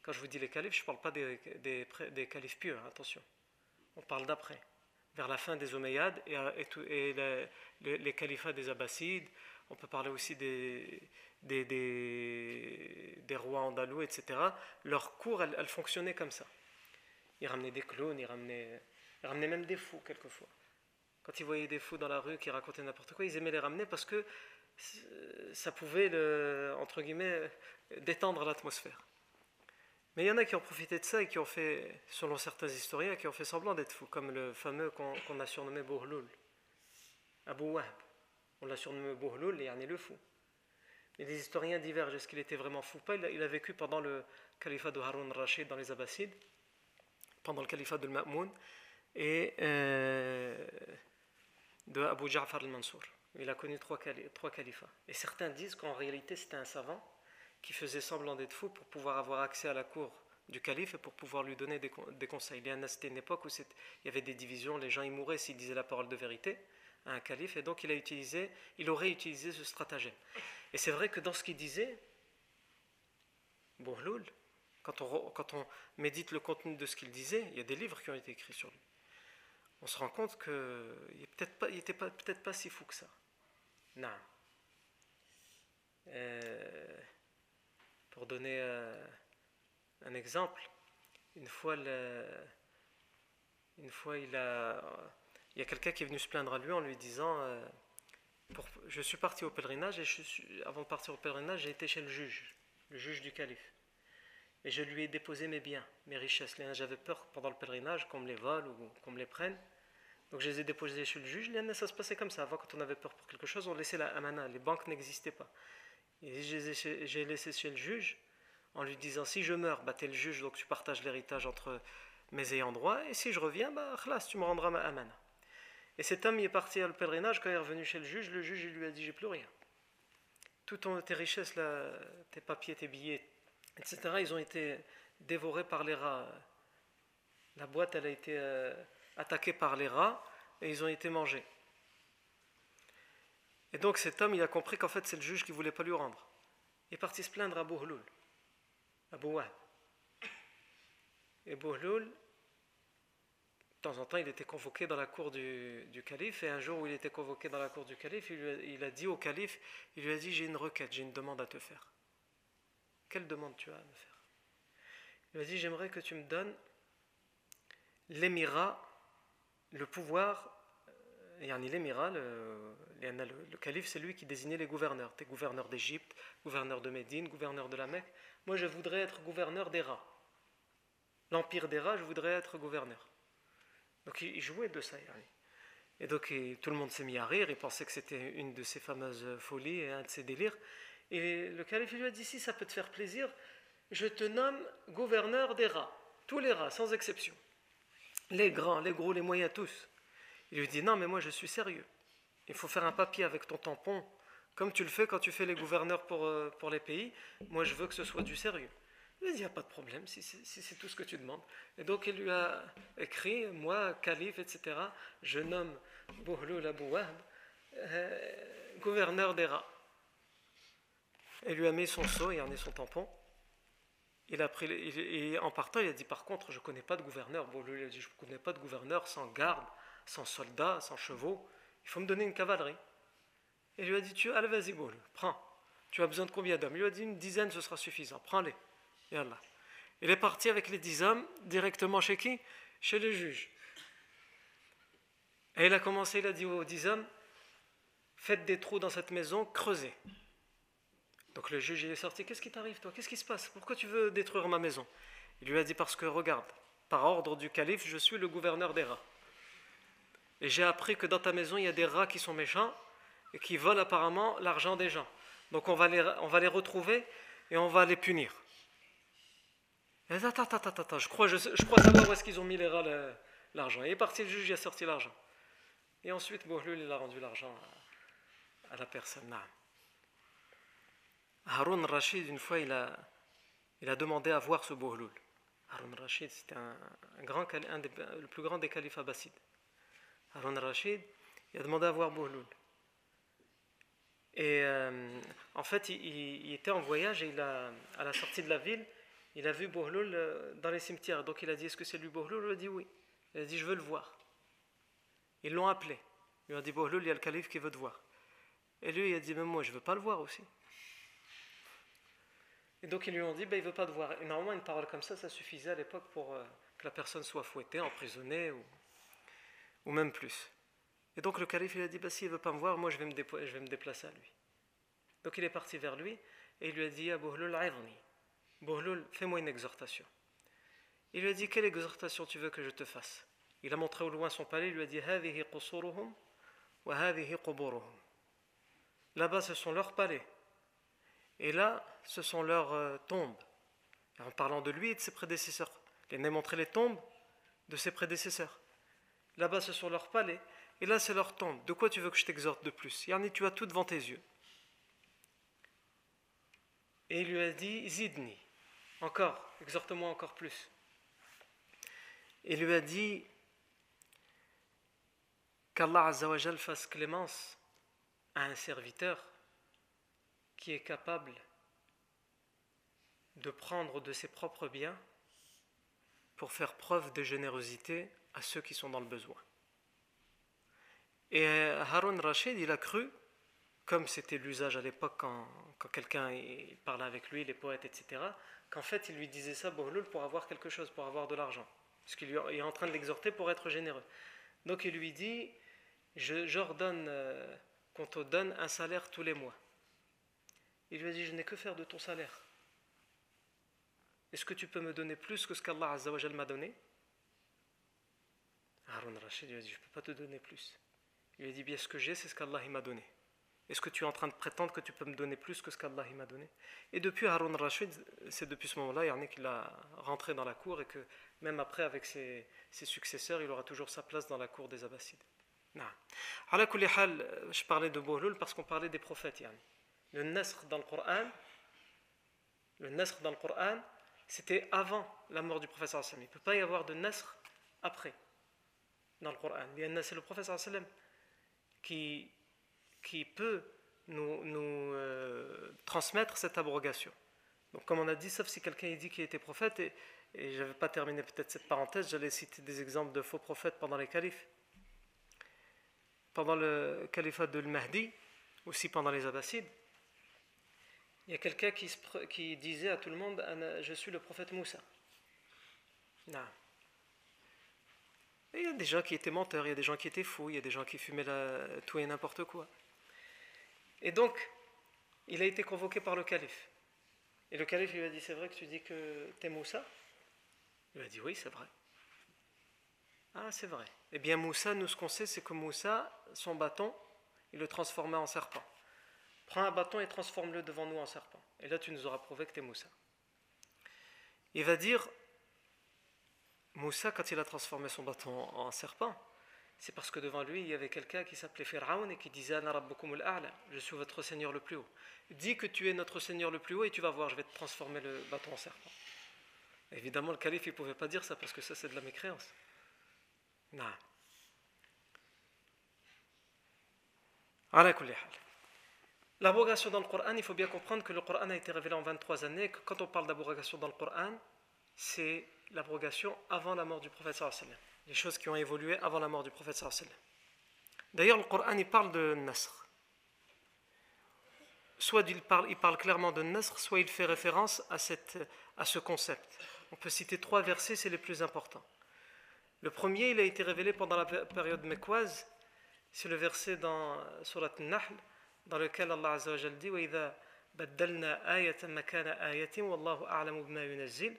Quand je vous dis les califes, je ne parle pas des, des, des califes pieux, hein, attention. On parle d'après vers la fin des Omeyyades et, et, les, califats des Abbassides. On peut parler aussi des, rois andalous, etc. Leur cour, elle, fonctionnait comme ça. Ils ramenaient des clowns, ils ramenaient, ramenaient même des fous quelquefois. Quand ils voyaient des fous dans la rue qui racontaient n'importe quoi, ils aimaient les ramener parce que ça pouvait, entre guillemets, détendre l'atmosphère. Mais il y en a qui ont profité de ça et qui ont fait, selon certains historiens, qui ont fait semblant d'être fous, comme le fameux qu'on a surnommé Bohloul, Abu Wahb. On l'a surnommé Bohloul et en est le fou. Mais les historiens divergent. Est-ce qu'il était vraiment fou pas? Il a, vécu pendant le califat de Harun Rashid dans les Abbasides, pendant le califat de Ma'moun et euh, de Abu Ja'far al-Mansour. Il a connu trois, trois califats. Et certains disent qu'en réalité c'était un savant qui faisait semblant d'être fou pour pouvoir avoir accès à la cour du calife et pour pouvoir lui donner des, conseils. Il y a une époque où il y avait des divisions, les gens y mouraient s'ils disaient la parole de vérité à un calife, et donc il, a utilisé, il aurait utilisé ce stratagème. Et c'est vrai que dans ce qu'il disait, Bourloul, quand on, quand on médite le contenu de ce qu'il disait, il y a des livres qui ont été écrits sur lui. On se rend compte qu'il n'était peut-être pas si fou que ça. Non. Euh, pour donner euh, un exemple, une fois, il, y a quelqu'un qui est venu se plaindre à lui en lui disant euh, Je suis parti au pèlerinage et avant de partir au pèlerinage, j'ai été chez le juge, le juge du calife. Et je lui ai déposé mes biens, mes richesses. J'avais peur pendant le pèlerinage qu'on me les vole ou qu'on me les prenne. Donc je les ai déposés chez le juge. Ça se passait comme ça. Avant, quand on avait peur pour quelque chose, on laissait la amana. Les banques n'existaient pas. J'ai laissé chez le juge en lui disant si je meurs, bah, tu es le juge, donc tu partages l'héritage entre mes ayants droit, et si je reviens, bah, tu me rendras ma amana. Et cet homme il est parti à le pèlerinage, quand il est revenu chez le juge, le juge il lui a dit j'ai plus rien. Toutes tes richesses, là, tes papiers, tes billets, etc., ils ont été dévorés par les rats. La boîte, elle a été euh, attaquée par les rats et ils ont été mangés. Et donc cet homme, il a compris qu'en fait c'est le juge qui ne voulait pas lui rendre. Il est parti se plaindre à Bouhloul, à Bouhab. Et Bouhloul, de temps en temps, il était convoqué dans la cour du, calife, et un jour où il était convoqué dans la cour du calife, il, a, dit au calife, il lui a dit, j'ai une requête, j'ai une demande à te faire. Quelle demande tu as à me faire? Il lui a dit, j'aimerais que tu me donnes l'émirat, le pouvoir yani l'émirat, le, le, calife, c'est lui qui désignait les gouverneurs. Tu es gouverneur d'Égypte, gouverneur de Médine, gouverneur de la Mecque. Moi, je voudrais être gouverneur des rats. L'empire des rats, je voudrais être gouverneur. Donc, il, jouait de ça. Et donc, tout le monde s'est mis à rire. Il pensait que c'était une de ses fameuses folies et un de ses délires. Et le calife lui a dit Si ça peut te faire plaisir, je te nomme gouverneur des rats. tous les rats, sans exception. Les grands, les gros, les moyens, tous. Il lui dit Non, mais moi je suis sérieux. Il faut faire un papier avec ton tampon, comme tu le fais quand tu fais les gouverneurs pour, euh, pour les pays. Moi je veux que ce soit du sérieux. Il lui dit Il n'y a pas de problème, si, c'est tout ce que tu demandes. Et donc il lui a écrit Moi, calife, etc., je nomme Bouhlou Abou euh, gouverneur des rats. Il lui a mis son seau et en est son tampon. Il a pris, et en partant, il a dit Par contre, je ne connais pas de gouverneur. Bouhlou il a dit Je ne connais pas de gouverneur sans garde sans soldats, sans chevaux. Il faut me donner une cavalerie. Et il lui a dit, tu, vas-y, boule, prends. Tu as besoin de combien d'hommes? Il lui a dit, une dizaine, ce sera suffisant. Prends-les. Il est parti avec les dix hommes directement chez qui? Chez le juge. Et il a commencé, il a dit aux dix hommes, faites des trous dans cette maison, creusez. Donc le juge il est sorti, qu'est-ce qui t'arrive toi? Qu'est-ce qui se passe? Pourquoi tu veux détruire ma maison? Il lui a dit, parce que regarde, par ordre du calife, je suis le gouverneur des rats. Et j'ai appris que dans ta maison, il y a des rats qui sont méchants et qui volent apparemment l'argent des gens. Donc on va les, on va les retrouver et on va les punir. Et attends, attends, je crois, je, crois savoir où est-ce qu'ils ont mis les rats l'argent. Il est parti, le juge, il a sorti l'argent. Et ensuite, Bouhloul, il a rendu l'argent à, la personne. Harun Rashid, une fois, il a, il a demandé à voir ce Bouhloul. Harun Rashid, c'était un, grand, le plus grand des califes abbassides. Harun Rashid, il a demandé à voir Bouhloul. Et euh, en fait, il, était en voyage et il a, à la sortie de la ville, il a vu Bouhloul euh, dans les cimetières. Donc il a dit Est-ce que c'est lui Bouhloul? Il a dit oui. Il a dit Je veux le voir. Ils l'ont appelé. Il a dit Bouhloul, il y a le calife qui veut te voir. Et lui, il a dit Même moi, je ne veux pas le voir aussi. Et donc ils lui ont dit ben, Il ne veut pas te voir. Et normalement, une parole comme ça, ça suffisait à l'époque pour euh, que la personne soit fouettée, emprisonnée ou ou même plus. Et donc le calife il a dit bah, s'il ne veut pas me voir, moi je vais me, je vais me déplacer à lui. Donc il est parti vers lui et il lui a dit Bouhloul, fais-moi une exhortation. Il lui a dit Quelle exhortation tu veux que je te fasse? Il a montré au loin son palais, il lui a dit Là-bas, ce sont leurs palais. Et là, ce sont leurs euh, tombes. En parlant de lui et de ses prédécesseurs. Il a montré les tombes de ses prédécesseurs. Là-bas, ce sont leurs palais. Et là, c'est leur tombe. De quoi tu veux que je t'exhorte de plus? Yarni, tu as tout devant tes yeux. Et il lui a dit Zidni. Encore, exhorte-moi encore plus. Il lui a dit qu'Allah Azzawajal fasse clémence à un serviteur qui est capable de prendre de ses propres biens pour faire preuve de générosité à ceux qui sont dans le besoin. Et euh, Harun Rashid, il a cru, comme c'était l'usage à l'époque quand, quelqu'un parlait avec lui, les poètes, etc., qu'en fait il lui disait ça, pour avoir quelque chose, pour avoir de l'argent. Parce qu'il est en train de l'exhorter pour être généreux. Donc il lui dit J'ordonne euh, qu'on te donne un salaire tous les mois. Il lui a dit Je n'ai que faire de ton salaire. Est-ce que tu peux me donner plus que ce qu'Allah m'a donné? Harun Rashid lui a dit, je ne peux pas te donner plus. Il lui a dit, bien ce que j'ai, c'est ce qu'Allah m'a donné. Est-ce que tu es en train de prétendre que tu peux me donner plus que ce qu'Allah m'a donné? Et depuis Harun Rashid, c'est depuis ce moment-là, il y en a qu'il a rentré dans la cour et que même après, avec ses, successeurs, il aura toujours sa place dans la cour des Abbassides. Je parlais de Bouhloul parce qu'on parlait des prophètes. Le nasr dans le Coran, le nasr dans le Coran, c'était avant la mort du prophète. Il ne peut pas y avoir de nasr après dans le Coran. C'est le prophète sallam qui, peut nous, euh, transmettre cette abrogation. Donc comme on a dit, sauf si quelqu'un dit qu'il était prophète, et, et je n'avais pas terminé peut-être cette parenthèse, j'allais citer des exemples de faux prophètes pendant les califes. Pendant le califat de Mahdi, aussi pendant les Abbassides, il y a quelqu'un qui, qui, disait à tout le monde Je suis le prophète Moussa. Non il y a des gens qui étaient menteurs, il y a des gens qui étaient fous, il y a des gens qui fumaient tout et n'importe quoi. Et donc, il a été convoqué par le calife. Et le calife lui a dit C'est vrai que tu dis que t'es Moussa? Il a dit Oui, c'est vrai. Ah, c'est vrai. Eh bien, Moussa, nous, ce qu'on sait, c'est que Moussa, son bâton, il le transformait en serpent. Prends un bâton et transforme-le devant nous en serpent. Et là, tu nous auras prouvé que tu es Moussa. Il va dire Moussa, quand il a transformé son bâton en serpent, c'est parce que devant lui, il y avait quelqu'un qui s'appelait Pharaon et qui disait Je suis votre Seigneur le plus haut. Dis que tu es notre Seigneur le plus haut et tu vas voir, je vais te transformer le bâton en serpent. Évidemment, le calife, il ne pouvait pas dire ça parce que ça, c'est de la mécréance. Non. L'abrogation dans le Coran, il faut bien comprendre que le Coran a été révélé en 23 années et que quand on parle d'abrogation dans le Coran, c'est l'abrogation avant la mort du prophète sallallahu les choses qui ont évolué avant la mort du prophète sallallahu D'ailleurs, le Coran il parle de Nasr. Soit il parle, il parle clairement de Nasr, soit il fait référence à, cette, à ce concept. On peut citer trois versets, c'est les plus importants. Le premier, il a été révélé pendant la période mécoise, c'est le verset dans Surat Nahl, dans lequel Allah Azza wa dit وَإِذَا بَدَّلْنَا آيَةً مَكَانَ آيَةٍ وَاللَّهُ أَعْلَمُ بِمَا يُنَزِّلُ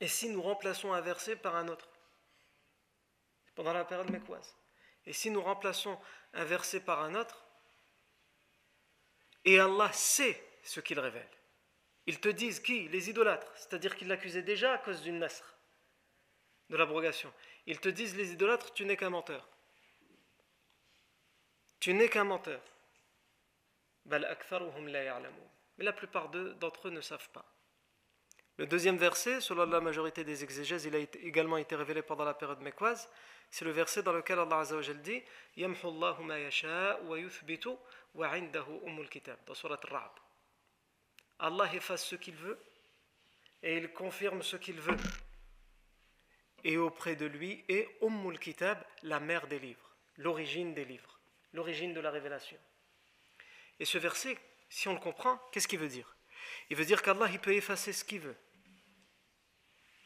et si nous remplaçons un verset par un autre pendant la période mécoise et si nous remplaçons un verset par un autre et Allah sait ce qu'il révèle ils te disent qui Les idolâtres c'est-à-dire qu'ils l'accusaient déjà à cause d'une nasr de l'abrogation ils te disent les idolâtres tu n'es qu'un menteur tu n'es qu'un menteur mais la plupart d'entre eux ne savent pas. Le deuxième verset, selon la majorité des exégèses, il a également été révélé pendant la période mécoise. C'est le verset dans lequel Allah Azza wa dit dans Surat Al-Ra'd. Allah efface ce qu'il veut et il confirme ce qu'il veut. Et auprès de lui est Ummul Kitab, la mère des livres, l'origine des livres, l'origine de la révélation. Et ce verset, si on le comprend, qu'est-ce qu'il veut dire? Il veut dire qu'Allah, il peut effacer ce qu'il veut.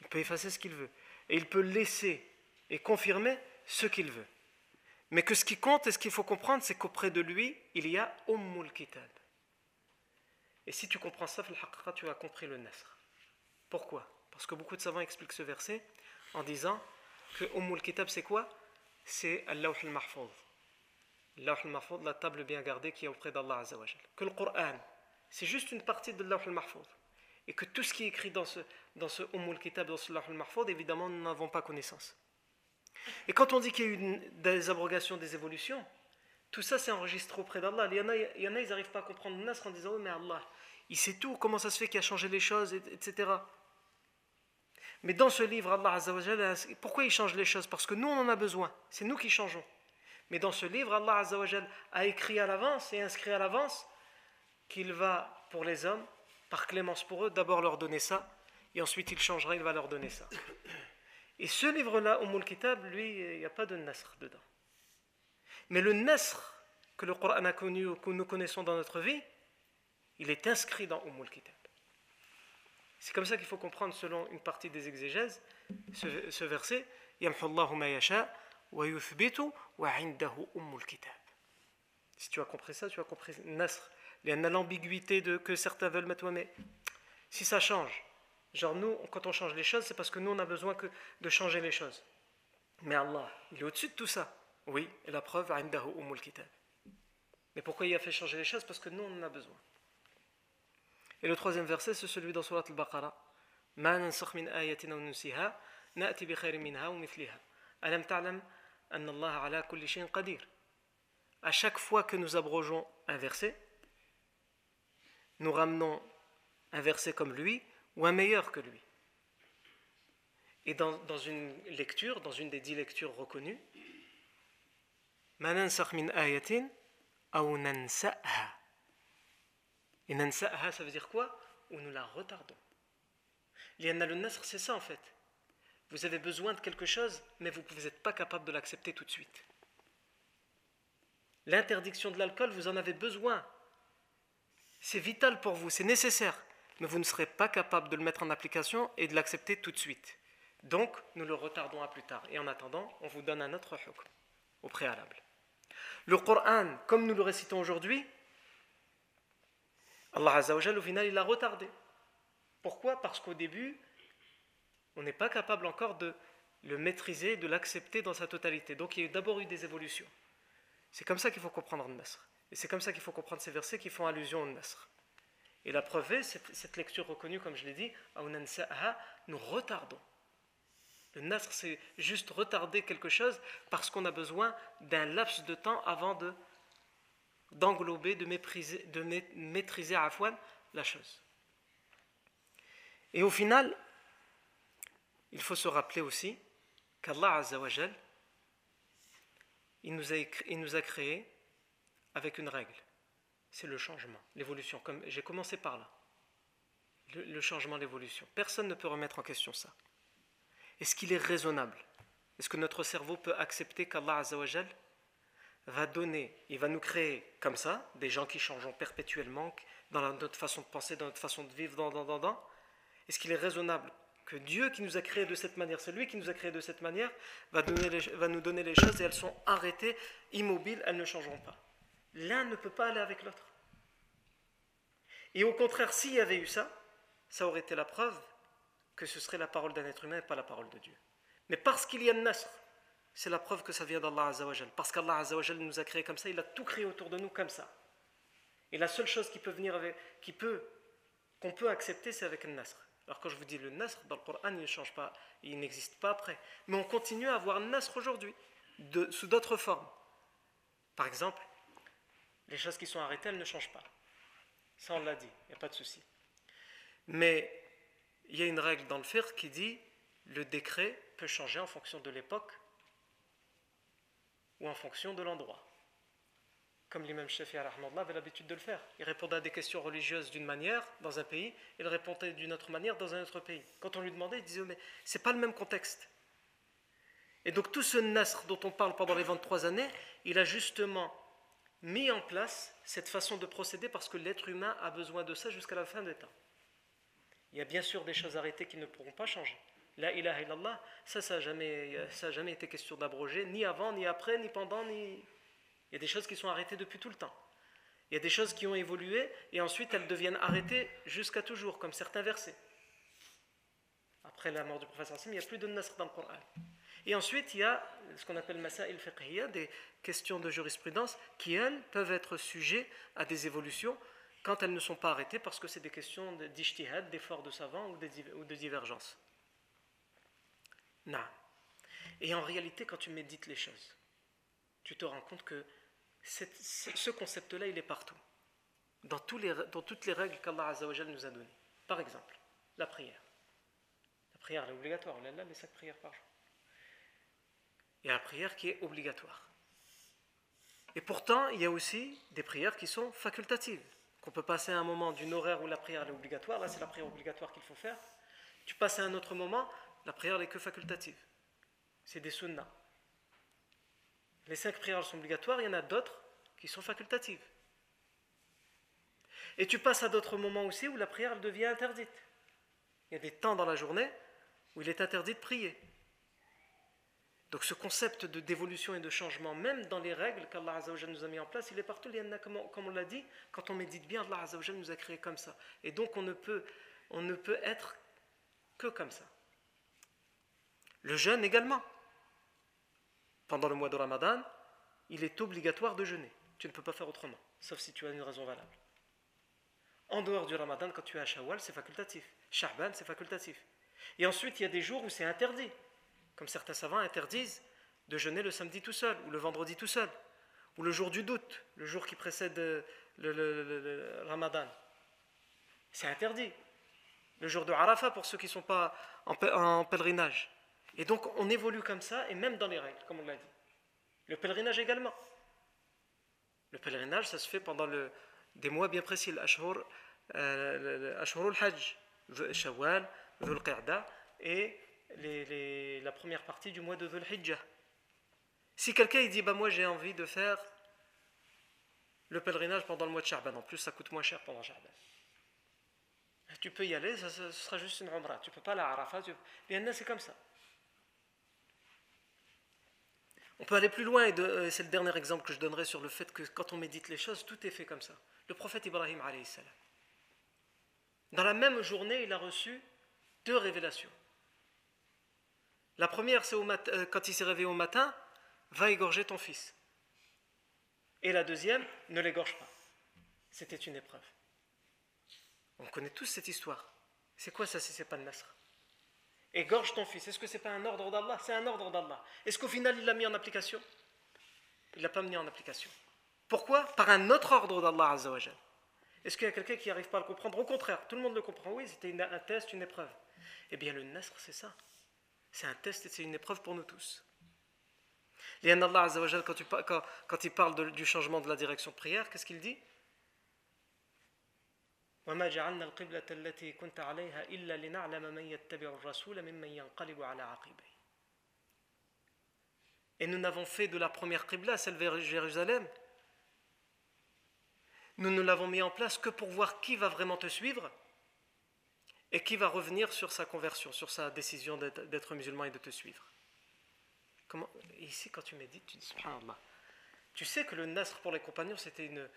Il peut effacer ce qu'il veut. Et il peut laisser et confirmer ce qu'il veut. Mais que ce qui compte et ce qu'il faut comprendre, c'est qu'auprès de lui, il y a Ummul Kitab. Et si tu comprends ça, tu as compris le Nasr. Pourquoi? Parce que beaucoup de savants expliquent ce verset en disant que Ummul Kitab, c'est quoi? C'est Allah al-Mahfouz la table bien gardée qui est auprès d'Allah Que le Coran, c'est juste une partie de l'Awh al-Mahfouz. Et que tout ce qui est écrit dans ce, dans ce Ummul Kitab, dans ce al-Mahfouz, évidemment, nous n'avons pas connaissance. Et quand on dit qu'il y a eu des abrogations, des évolutions, tout ça c'est enregistré auprès d'Allah. Il y en a, il y en a ils n'arrivent pas à comprendre Nasr en disant, oh mais Allah, il sait tout, comment ça se fait qu'il a changé les choses, etc. Mais dans ce livre, Allah pourquoi il change les choses? Parce que nous, on en a besoin. C'est nous qui changeons. Mais dans ce livre, Allah a écrit à l'avance et inscrit à l'avance qu'il va, pour les hommes, par clémence pour eux, d'abord leur donner ça, et ensuite il changera, il va leur donner ça. Et ce livre-là, Ummul Kitab, lui, il n'y a pas de nasr dedans. Mais le nasr que le Coran a connu, que nous connaissons dans notre vie, il est inscrit dans Ummul Kitab. C'est comme ça qu'il faut comprendre, selon une partie des exégèses, ce, ce verset, si tu as compris ça, tu as compris Nasr. Il y a l'ambiguïté que certains veulent mettre, mais si ça change, genre nous, quand on change les choses, c'est parce que nous, on a besoin que de changer les choses. Mais Allah, il est au-dessus de tout ça. Oui, la preuve, Mais pourquoi il a fait changer les choses? Parce que nous, on en a besoin. Et le troisième verset, c'est celui dans Surat al-Baqarah. À chaque fois que nous abrogeons un verset, nous ramenons un verset comme lui ou un meilleur que lui. Et dans, une lecture, dans une des dix lectures reconnues, Et nansa'ha, ça veut dire quoi? Ou nous la retardons. Lianna le nasr, c'est ça en fait. Vous avez besoin de quelque chose, mais vous n'êtes pas capable de l'accepter tout de suite. L'interdiction de l'alcool, vous en avez besoin. C'est vital pour vous, c'est nécessaire, mais vous ne serez pas capable de le mettre en application et de l'accepter tout de suite. Donc, nous le retardons à plus tard. Et en attendant, on vous donne un autre hukm au préalable. Le Coran, comme nous le récitons aujourd'hui, Allah Azzawajal, au final, il l'a retardé. Pourquoi? Parce qu'au début, on n'est pas capable encore de le maîtriser, de l'accepter dans sa totalité. Donc il y a d'abord eu des évolutions. C'est comme ça qu'il faut comprendre le Nasr. Et c'est comme ça qu'il faut comprendre ces versets qui font allusion au Nasr. Et la preuve est, cette, cette lecture reconnue, comme je l'ai dit, nous retardons. Le nasr, c'est juste retarder quelque chose parce qu'on a besoin d'un laps de temps avant de d'englober, de, maîtriser à la chose. Et au final, il faut se rappeler aussi qu'Allah Azzawajal, il nous, a, il nous a créé avec une règle. C'est le changement, l'évolution. Comme j'ai commencé par là. Le, changement, l'évolution. Personne ne peut remettre en question ça. Est-ce qu'il est raisonnable? Est-ce que notre cerveau peut accepter qu'Allah Azzawajal va donner, il va nous créer comme ça, des gens qui changent perpétuellement dans notre façon de penser, dans notre façon de vivre, dans, dans, dans, dans. Est-ce qu'il est raisonnable que Dieu qui nous a créés de cette manière, c'est lui qui nous a créés de cette manière, va, va nous donner les choses et elles sont arrêtées, immobiles, elles ne changeront pas. L'un ne peut pas aller avec l'autre. Et au contraire, s'il y avait eu ça, ça aurait été la preuve que ce serait la parole d'un être humain et pas la parole de Dieu. Mais parce qu'il y a nasr, c'est la preuve que ça vient d'Allah Azzawajal. Parce qu'Allah Azzawajal nous a créés comme ça, il a tout créé autour de nous comme ça. Et la seule chose qui peut venir avec, qui peut, qu'on peut accepter, c'est avec le nasr. Alors quand je vous dis le nasr, dans le Coran, il ne change pas, il n'existe pas après. Mais on continue à avoir nasr aujourd'hui, sous d'autres formes. Par exemple, les choses qui sont arrêtées, elles ne changent pas. Ça, on l'a dit, il n'y a pas de souci. Mais il y a une règle dans le fiqh qui dit le décret peut changer en fonction de l'époque ou en fonction de l'endroit comme l'imam Shafi'i avait l'habitude de le faire. Il répondait à des questions religieuses d'une manière dans un pays, il répondait d'une autre manière dans un autre pays. Quand on lui demandait, il disait Mais c'est pas le même contexte. Et donc tout ce nasr dont on parle pendant les 23 années, il a justement mis en place cette façon de procéder parce que l'être humain a besoin de ça jusqu'à la fin des temps. Il y a bien sûr des choses arrêtées qui ne pourront pas changer. La ilaha illallah, ça, ça n'a jamais, jamais été question d'abroger, ni avant, ni après, ni pendant, ni il y a des choses qui sont arrêtées depuis tout le temps. Il y a des choses qui ont évolué et ensuite elles deviennent arrêtées jusqu'à toujours, comme certains versets. Après la mort du professeur Sim, il n'y a plus de nasr dans le Coran. Et ensuite, il y a ce qu'on appelle il fiqhiyya, des questions de jurisprudence qui, elles, peuvent être sujets à des évolutions quand elles ne sont pas arrêtées parce que c'est des questions d'ijtihad, d'efforts de savants ou de divergence. Non. Et en réalité, quand tu médites les choses, tu te rends compte que ce concept-là, il est partout. Dans, toutes les règles qu'Allah nous a données. Par exemple, la prière. La prière, elle est obligatoire. On a les cinq prières par jour. Il y a la prière qui est obligatoire. Et pourtant, il y a aussi des prières qui sont facultatives. Qu'on peut passer à un moment d'une horaire où la prière est obligatoire. Là, c'est la prière obligatoire qu'il faut faire. Tu passes à un autre moment, la prière n'est que facultative. C'est des sunnas. Les cinq prières sont obligatoires, il y en a d'autres qui sont facultatives. Et tu passes à d'autres moments aussi où la prière devient interdite. Il y a des temps dans la journée où il est interdit de prier. Donc ce concept de d'évolution et de changement, même dans les règles qu'Allah nous a mis en place, il est partout. Il y en a, comme, on, l'a dit, quand on médite bien, Allah nous a créé comme ça. Et donc on ne peut, on ne peut être que comme ça. Le jeûne également pendant le mois de Ramadan, il est obligatoire de jeûner. Tu ne peux pas faire autrement, sauf si tu as une raison valable. En dehors du Ramadan, quand tu es à Shawwal, c'est facultatif. Sha'ban, c'est facultatif. Et ensuite, il y a des jours où c'est interdit. Comme certains savants interdisent de jeûner le samedi tout seul, ou le vendredi tout seul, ou le jour du doute, le jour qui précède le, Ramadan. C'est interdit. Le jour de Arafat pour ceux qui ne sont pas en pèlerinage. Et donc on évolue comme ça, et même dans les règles, comme on l'a dit. Le pèlerinage également. Le pèlerinage, ça se fait pendant des mois bien précis, l'Ashhur euh, al-Hajj, Shawwal, Dhul et la première partie du mois de Dhul Hijjah. Si quelqu'un dit bah moi j'ai envie de faire le pèlerinage pendant le mois de Sha'ban, en plus ça coûte moins cher pendant Sha'ban. Tu peux y aller, ça, sera juste une umrah. Tu peux pas la Arafat. Tu... c'est comme ça. On peut aller plus loin, et euh, c'est le dernier exemple que je donnerai sur le fait que quand on médite les choses, tout est fait comme ça. Le prophète Ibrahim, salam. dans la même journée, il a reçu deux révélations. La première, c'est euh, quand il s'est réveillé au matin, va égorger ton fils. Et la deuxième, ne l'égorge pas. C'était une épreuve. On connaît tous cette histoire. C'est quoi ça si c'est pas le Nasr? Égorge ton fils. Est-ce que c'est pas un ordre d'Allah? C'est un ordre d'Allah. Est-ce qu'au final il l'a mis en application? Il l'a pas mis en application. Pourquoi? Par un autre ordre d'Allah Azzawajal. Est-ce qu'il y a quelqu'un qui n'arrive pas à le comprendre? Au contraire, tout le monde le comprend. Oui, c'était un test, une épreuve. Eh bien, le Nasr, c'est ça. C'est un test et c'est une épreuve pour nous tous. Allah quand, quand, il parle du changement de la direction de prière, qu'est-ce qu'il dit? Et nous n'avons fait de la première qibla, celle vers Jérusalem, nous ne l'avons mis en place que pour voir qui va vraiment te suivre et qui va revenir sur sa conversion, sur sa décision d'être musulman et de te suivre. Comment, ici, quand tu médites, tu dis Subhanallah. Tu sais que le Nasr pour les compagnons, c'était une,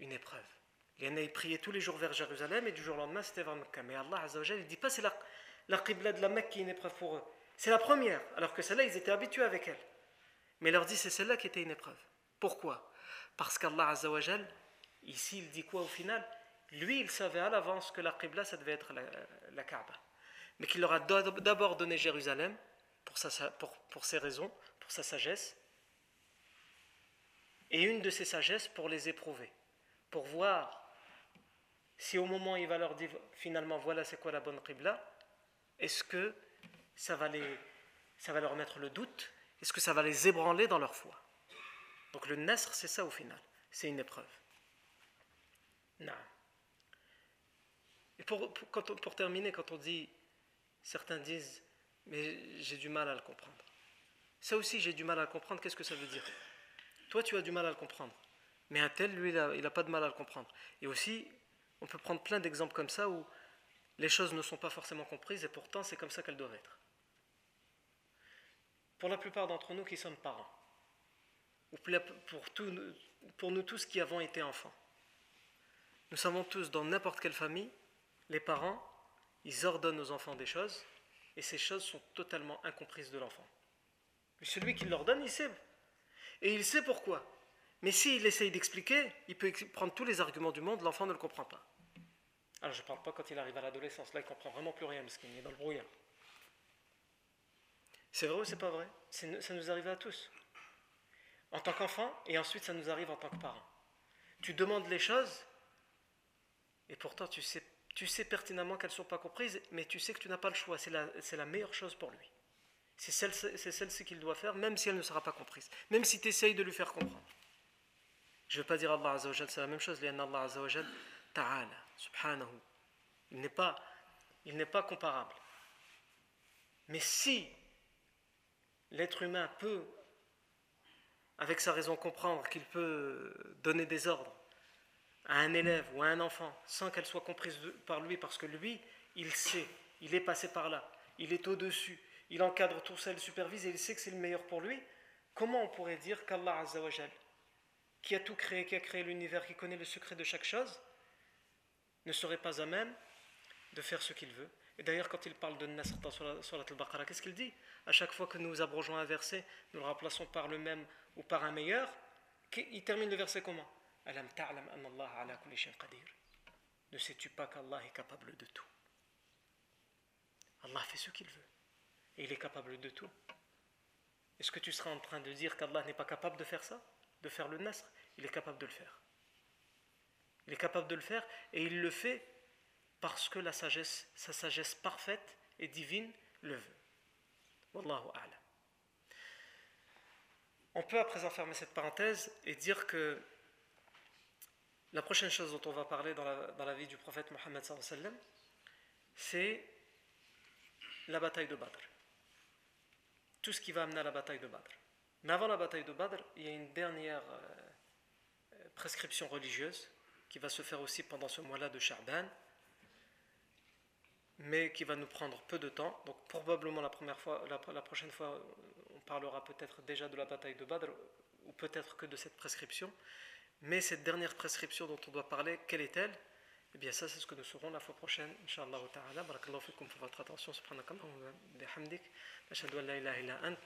une épreuve. Ils priaient tous les jours vers Jérusalem et du jour au lendemain, c'était vers Mecca. Mais Allah il ne dit pas c'est la, la Qibla de la Mecque qui est une épreuve pour eux. C'est la première, alors que celle-là, ils étaient habitués avec elle. Mais il leur dit c'est celle-là qui était une épreuve. Pourquoi? Parce qu'Allah ici, il dit quoi au final? Lui, il savait à l'avance que la Qibla, ça devait être la, la Kaaba. Mais qu'il leur a d'abord donné Jérusalem pour, sa, pour ses raisons, pour sa sagesse, et une de ses sagesses pour les éprouver, pour voir si au moment il va leur dire finalement voilà c'est quoi la bonne qibla, est-ce que ça va, leur mettre le doute? Est-ce que ça va les ébranler dans leur foi? Donc le nasr, c'est ça au final, c'est une épreuve. Non. Et pour, pour, pour terminer, quand on dit, certains disent mais j'ai du mal à le comprendre. Ça aussi, j'ai du mal à le comprendre. Qu'est-ce que ça veut dire? Toi, tu as du mal à le comprendre. Mais un tel, lui, il n'a pas de mal à le comprendre. Et aussi, on peut prendre plein d'exemples comme ça où les choses ne sont pas forcément comprises et pourtant c'est comme ça qu'elles doivent être. Pour la plupart d'entre nous qui sommes parents, ou pour, nous tous qui avons été enfants, nous savons tous dans n'importe quelle famille, les parents, ils ordonnent aux enfants des choses et ces choses sont totalement incomprises de l'enfant. Mais celui qui leur donne, il sait. Et il sait pourquoi. Mais s'il essaye d'expliquer, il peut prendre tous les arguments du monde, l'enfant ne le comprend pas. Alors je ne parle pas quand il arrive à l'adolescence, là il comprend vraiment plus rien parce qu'il est dans le brouillard. C'est vrai ou c'est pas vrai? Ça nous arrive à tous. En tant qu'enfant, et ensuite ça nous arrive en tant que parent. Tu demandes les choses, et pourtant tu sais tu sais pertinemment qu'elles ne sont pas comprises, mais tu sais que tu n'as pas le choix. C'est la, la, meilleure chose pour lui. C'est celle-ci qu'il doit faire, même si elle ne sera pas comprise. Même si tu essayes de lui faire comprendre. Je ne veux pas dire Allah Azzawajal, c'est la même chose. Allah Azzawajal, ta'ala, subhanahu. Il n'est pas, il n'est pas comparable. Mais si l'être humain peut, avec sa raison comprendre qu'il peut donner des ordres, à un élève ou à un enfant sans qu'elle soit comprise par lui, parce que lui, il sait, il est passé par là, il est au-dessus, il encadre tout ça, il supervise et il sait que c'est le meilleur pour lui, comment on pourrait dire qu'Allah Azzawajal, qui a tout créé, qui a créé l'univers, qui connaît le secret de chaque chose, ne serait pas à même de faire ce qu'il veut. Et d'ailleurs, quand il parle de Nasr dans Surat al-Baqarah, qu'est-ce qu'il dit? À chaque fois que nous abrogeons un verset, nous le remplaçons par le même ou par un meilleur, il termine le verset comment? Ne sais-tu pas qu'Allah est capable de tout? Allah fait ce qu'il veut. Et il est capable de tout. Est-ce que tu seras en train de dire qu'Allah n'est pas capable de faire ça? De faire le nasr? Il est capable de le faire. Il est capable de le faire et il le fait parce que la sagesse, sa sagesse parfaite et divine le veut. Wallahu. On peut à présent fermer cette parenthèse et dire que la prochaine chose dont on va parler dans la, vie du prophète Mohammed c'est la bataille de Badr. Tout ce qui va amener à la bataille de Badr. Mais avant la bataille de Badr, il y a une dernière euh, prescription religieuse qui va se faire aussi pendant ce mois-là de Sha'ban, mais qui va nous prendre peu de temps. Donc probablement la, première fois, la, prochaine fois, on parlera peut-être déjà de la bataille de Badr, ou peut-être que de cette prescription. Mais cette dernière prescription dont on doit parler, quelle est-elle? Eh bien ça c'est ce que nous saurons la fois prochaine, Inch'Allah ta'ala. Barakallahu pour votre attention. Subhanakallahu wa bihamdik. An la ilaha illa ant.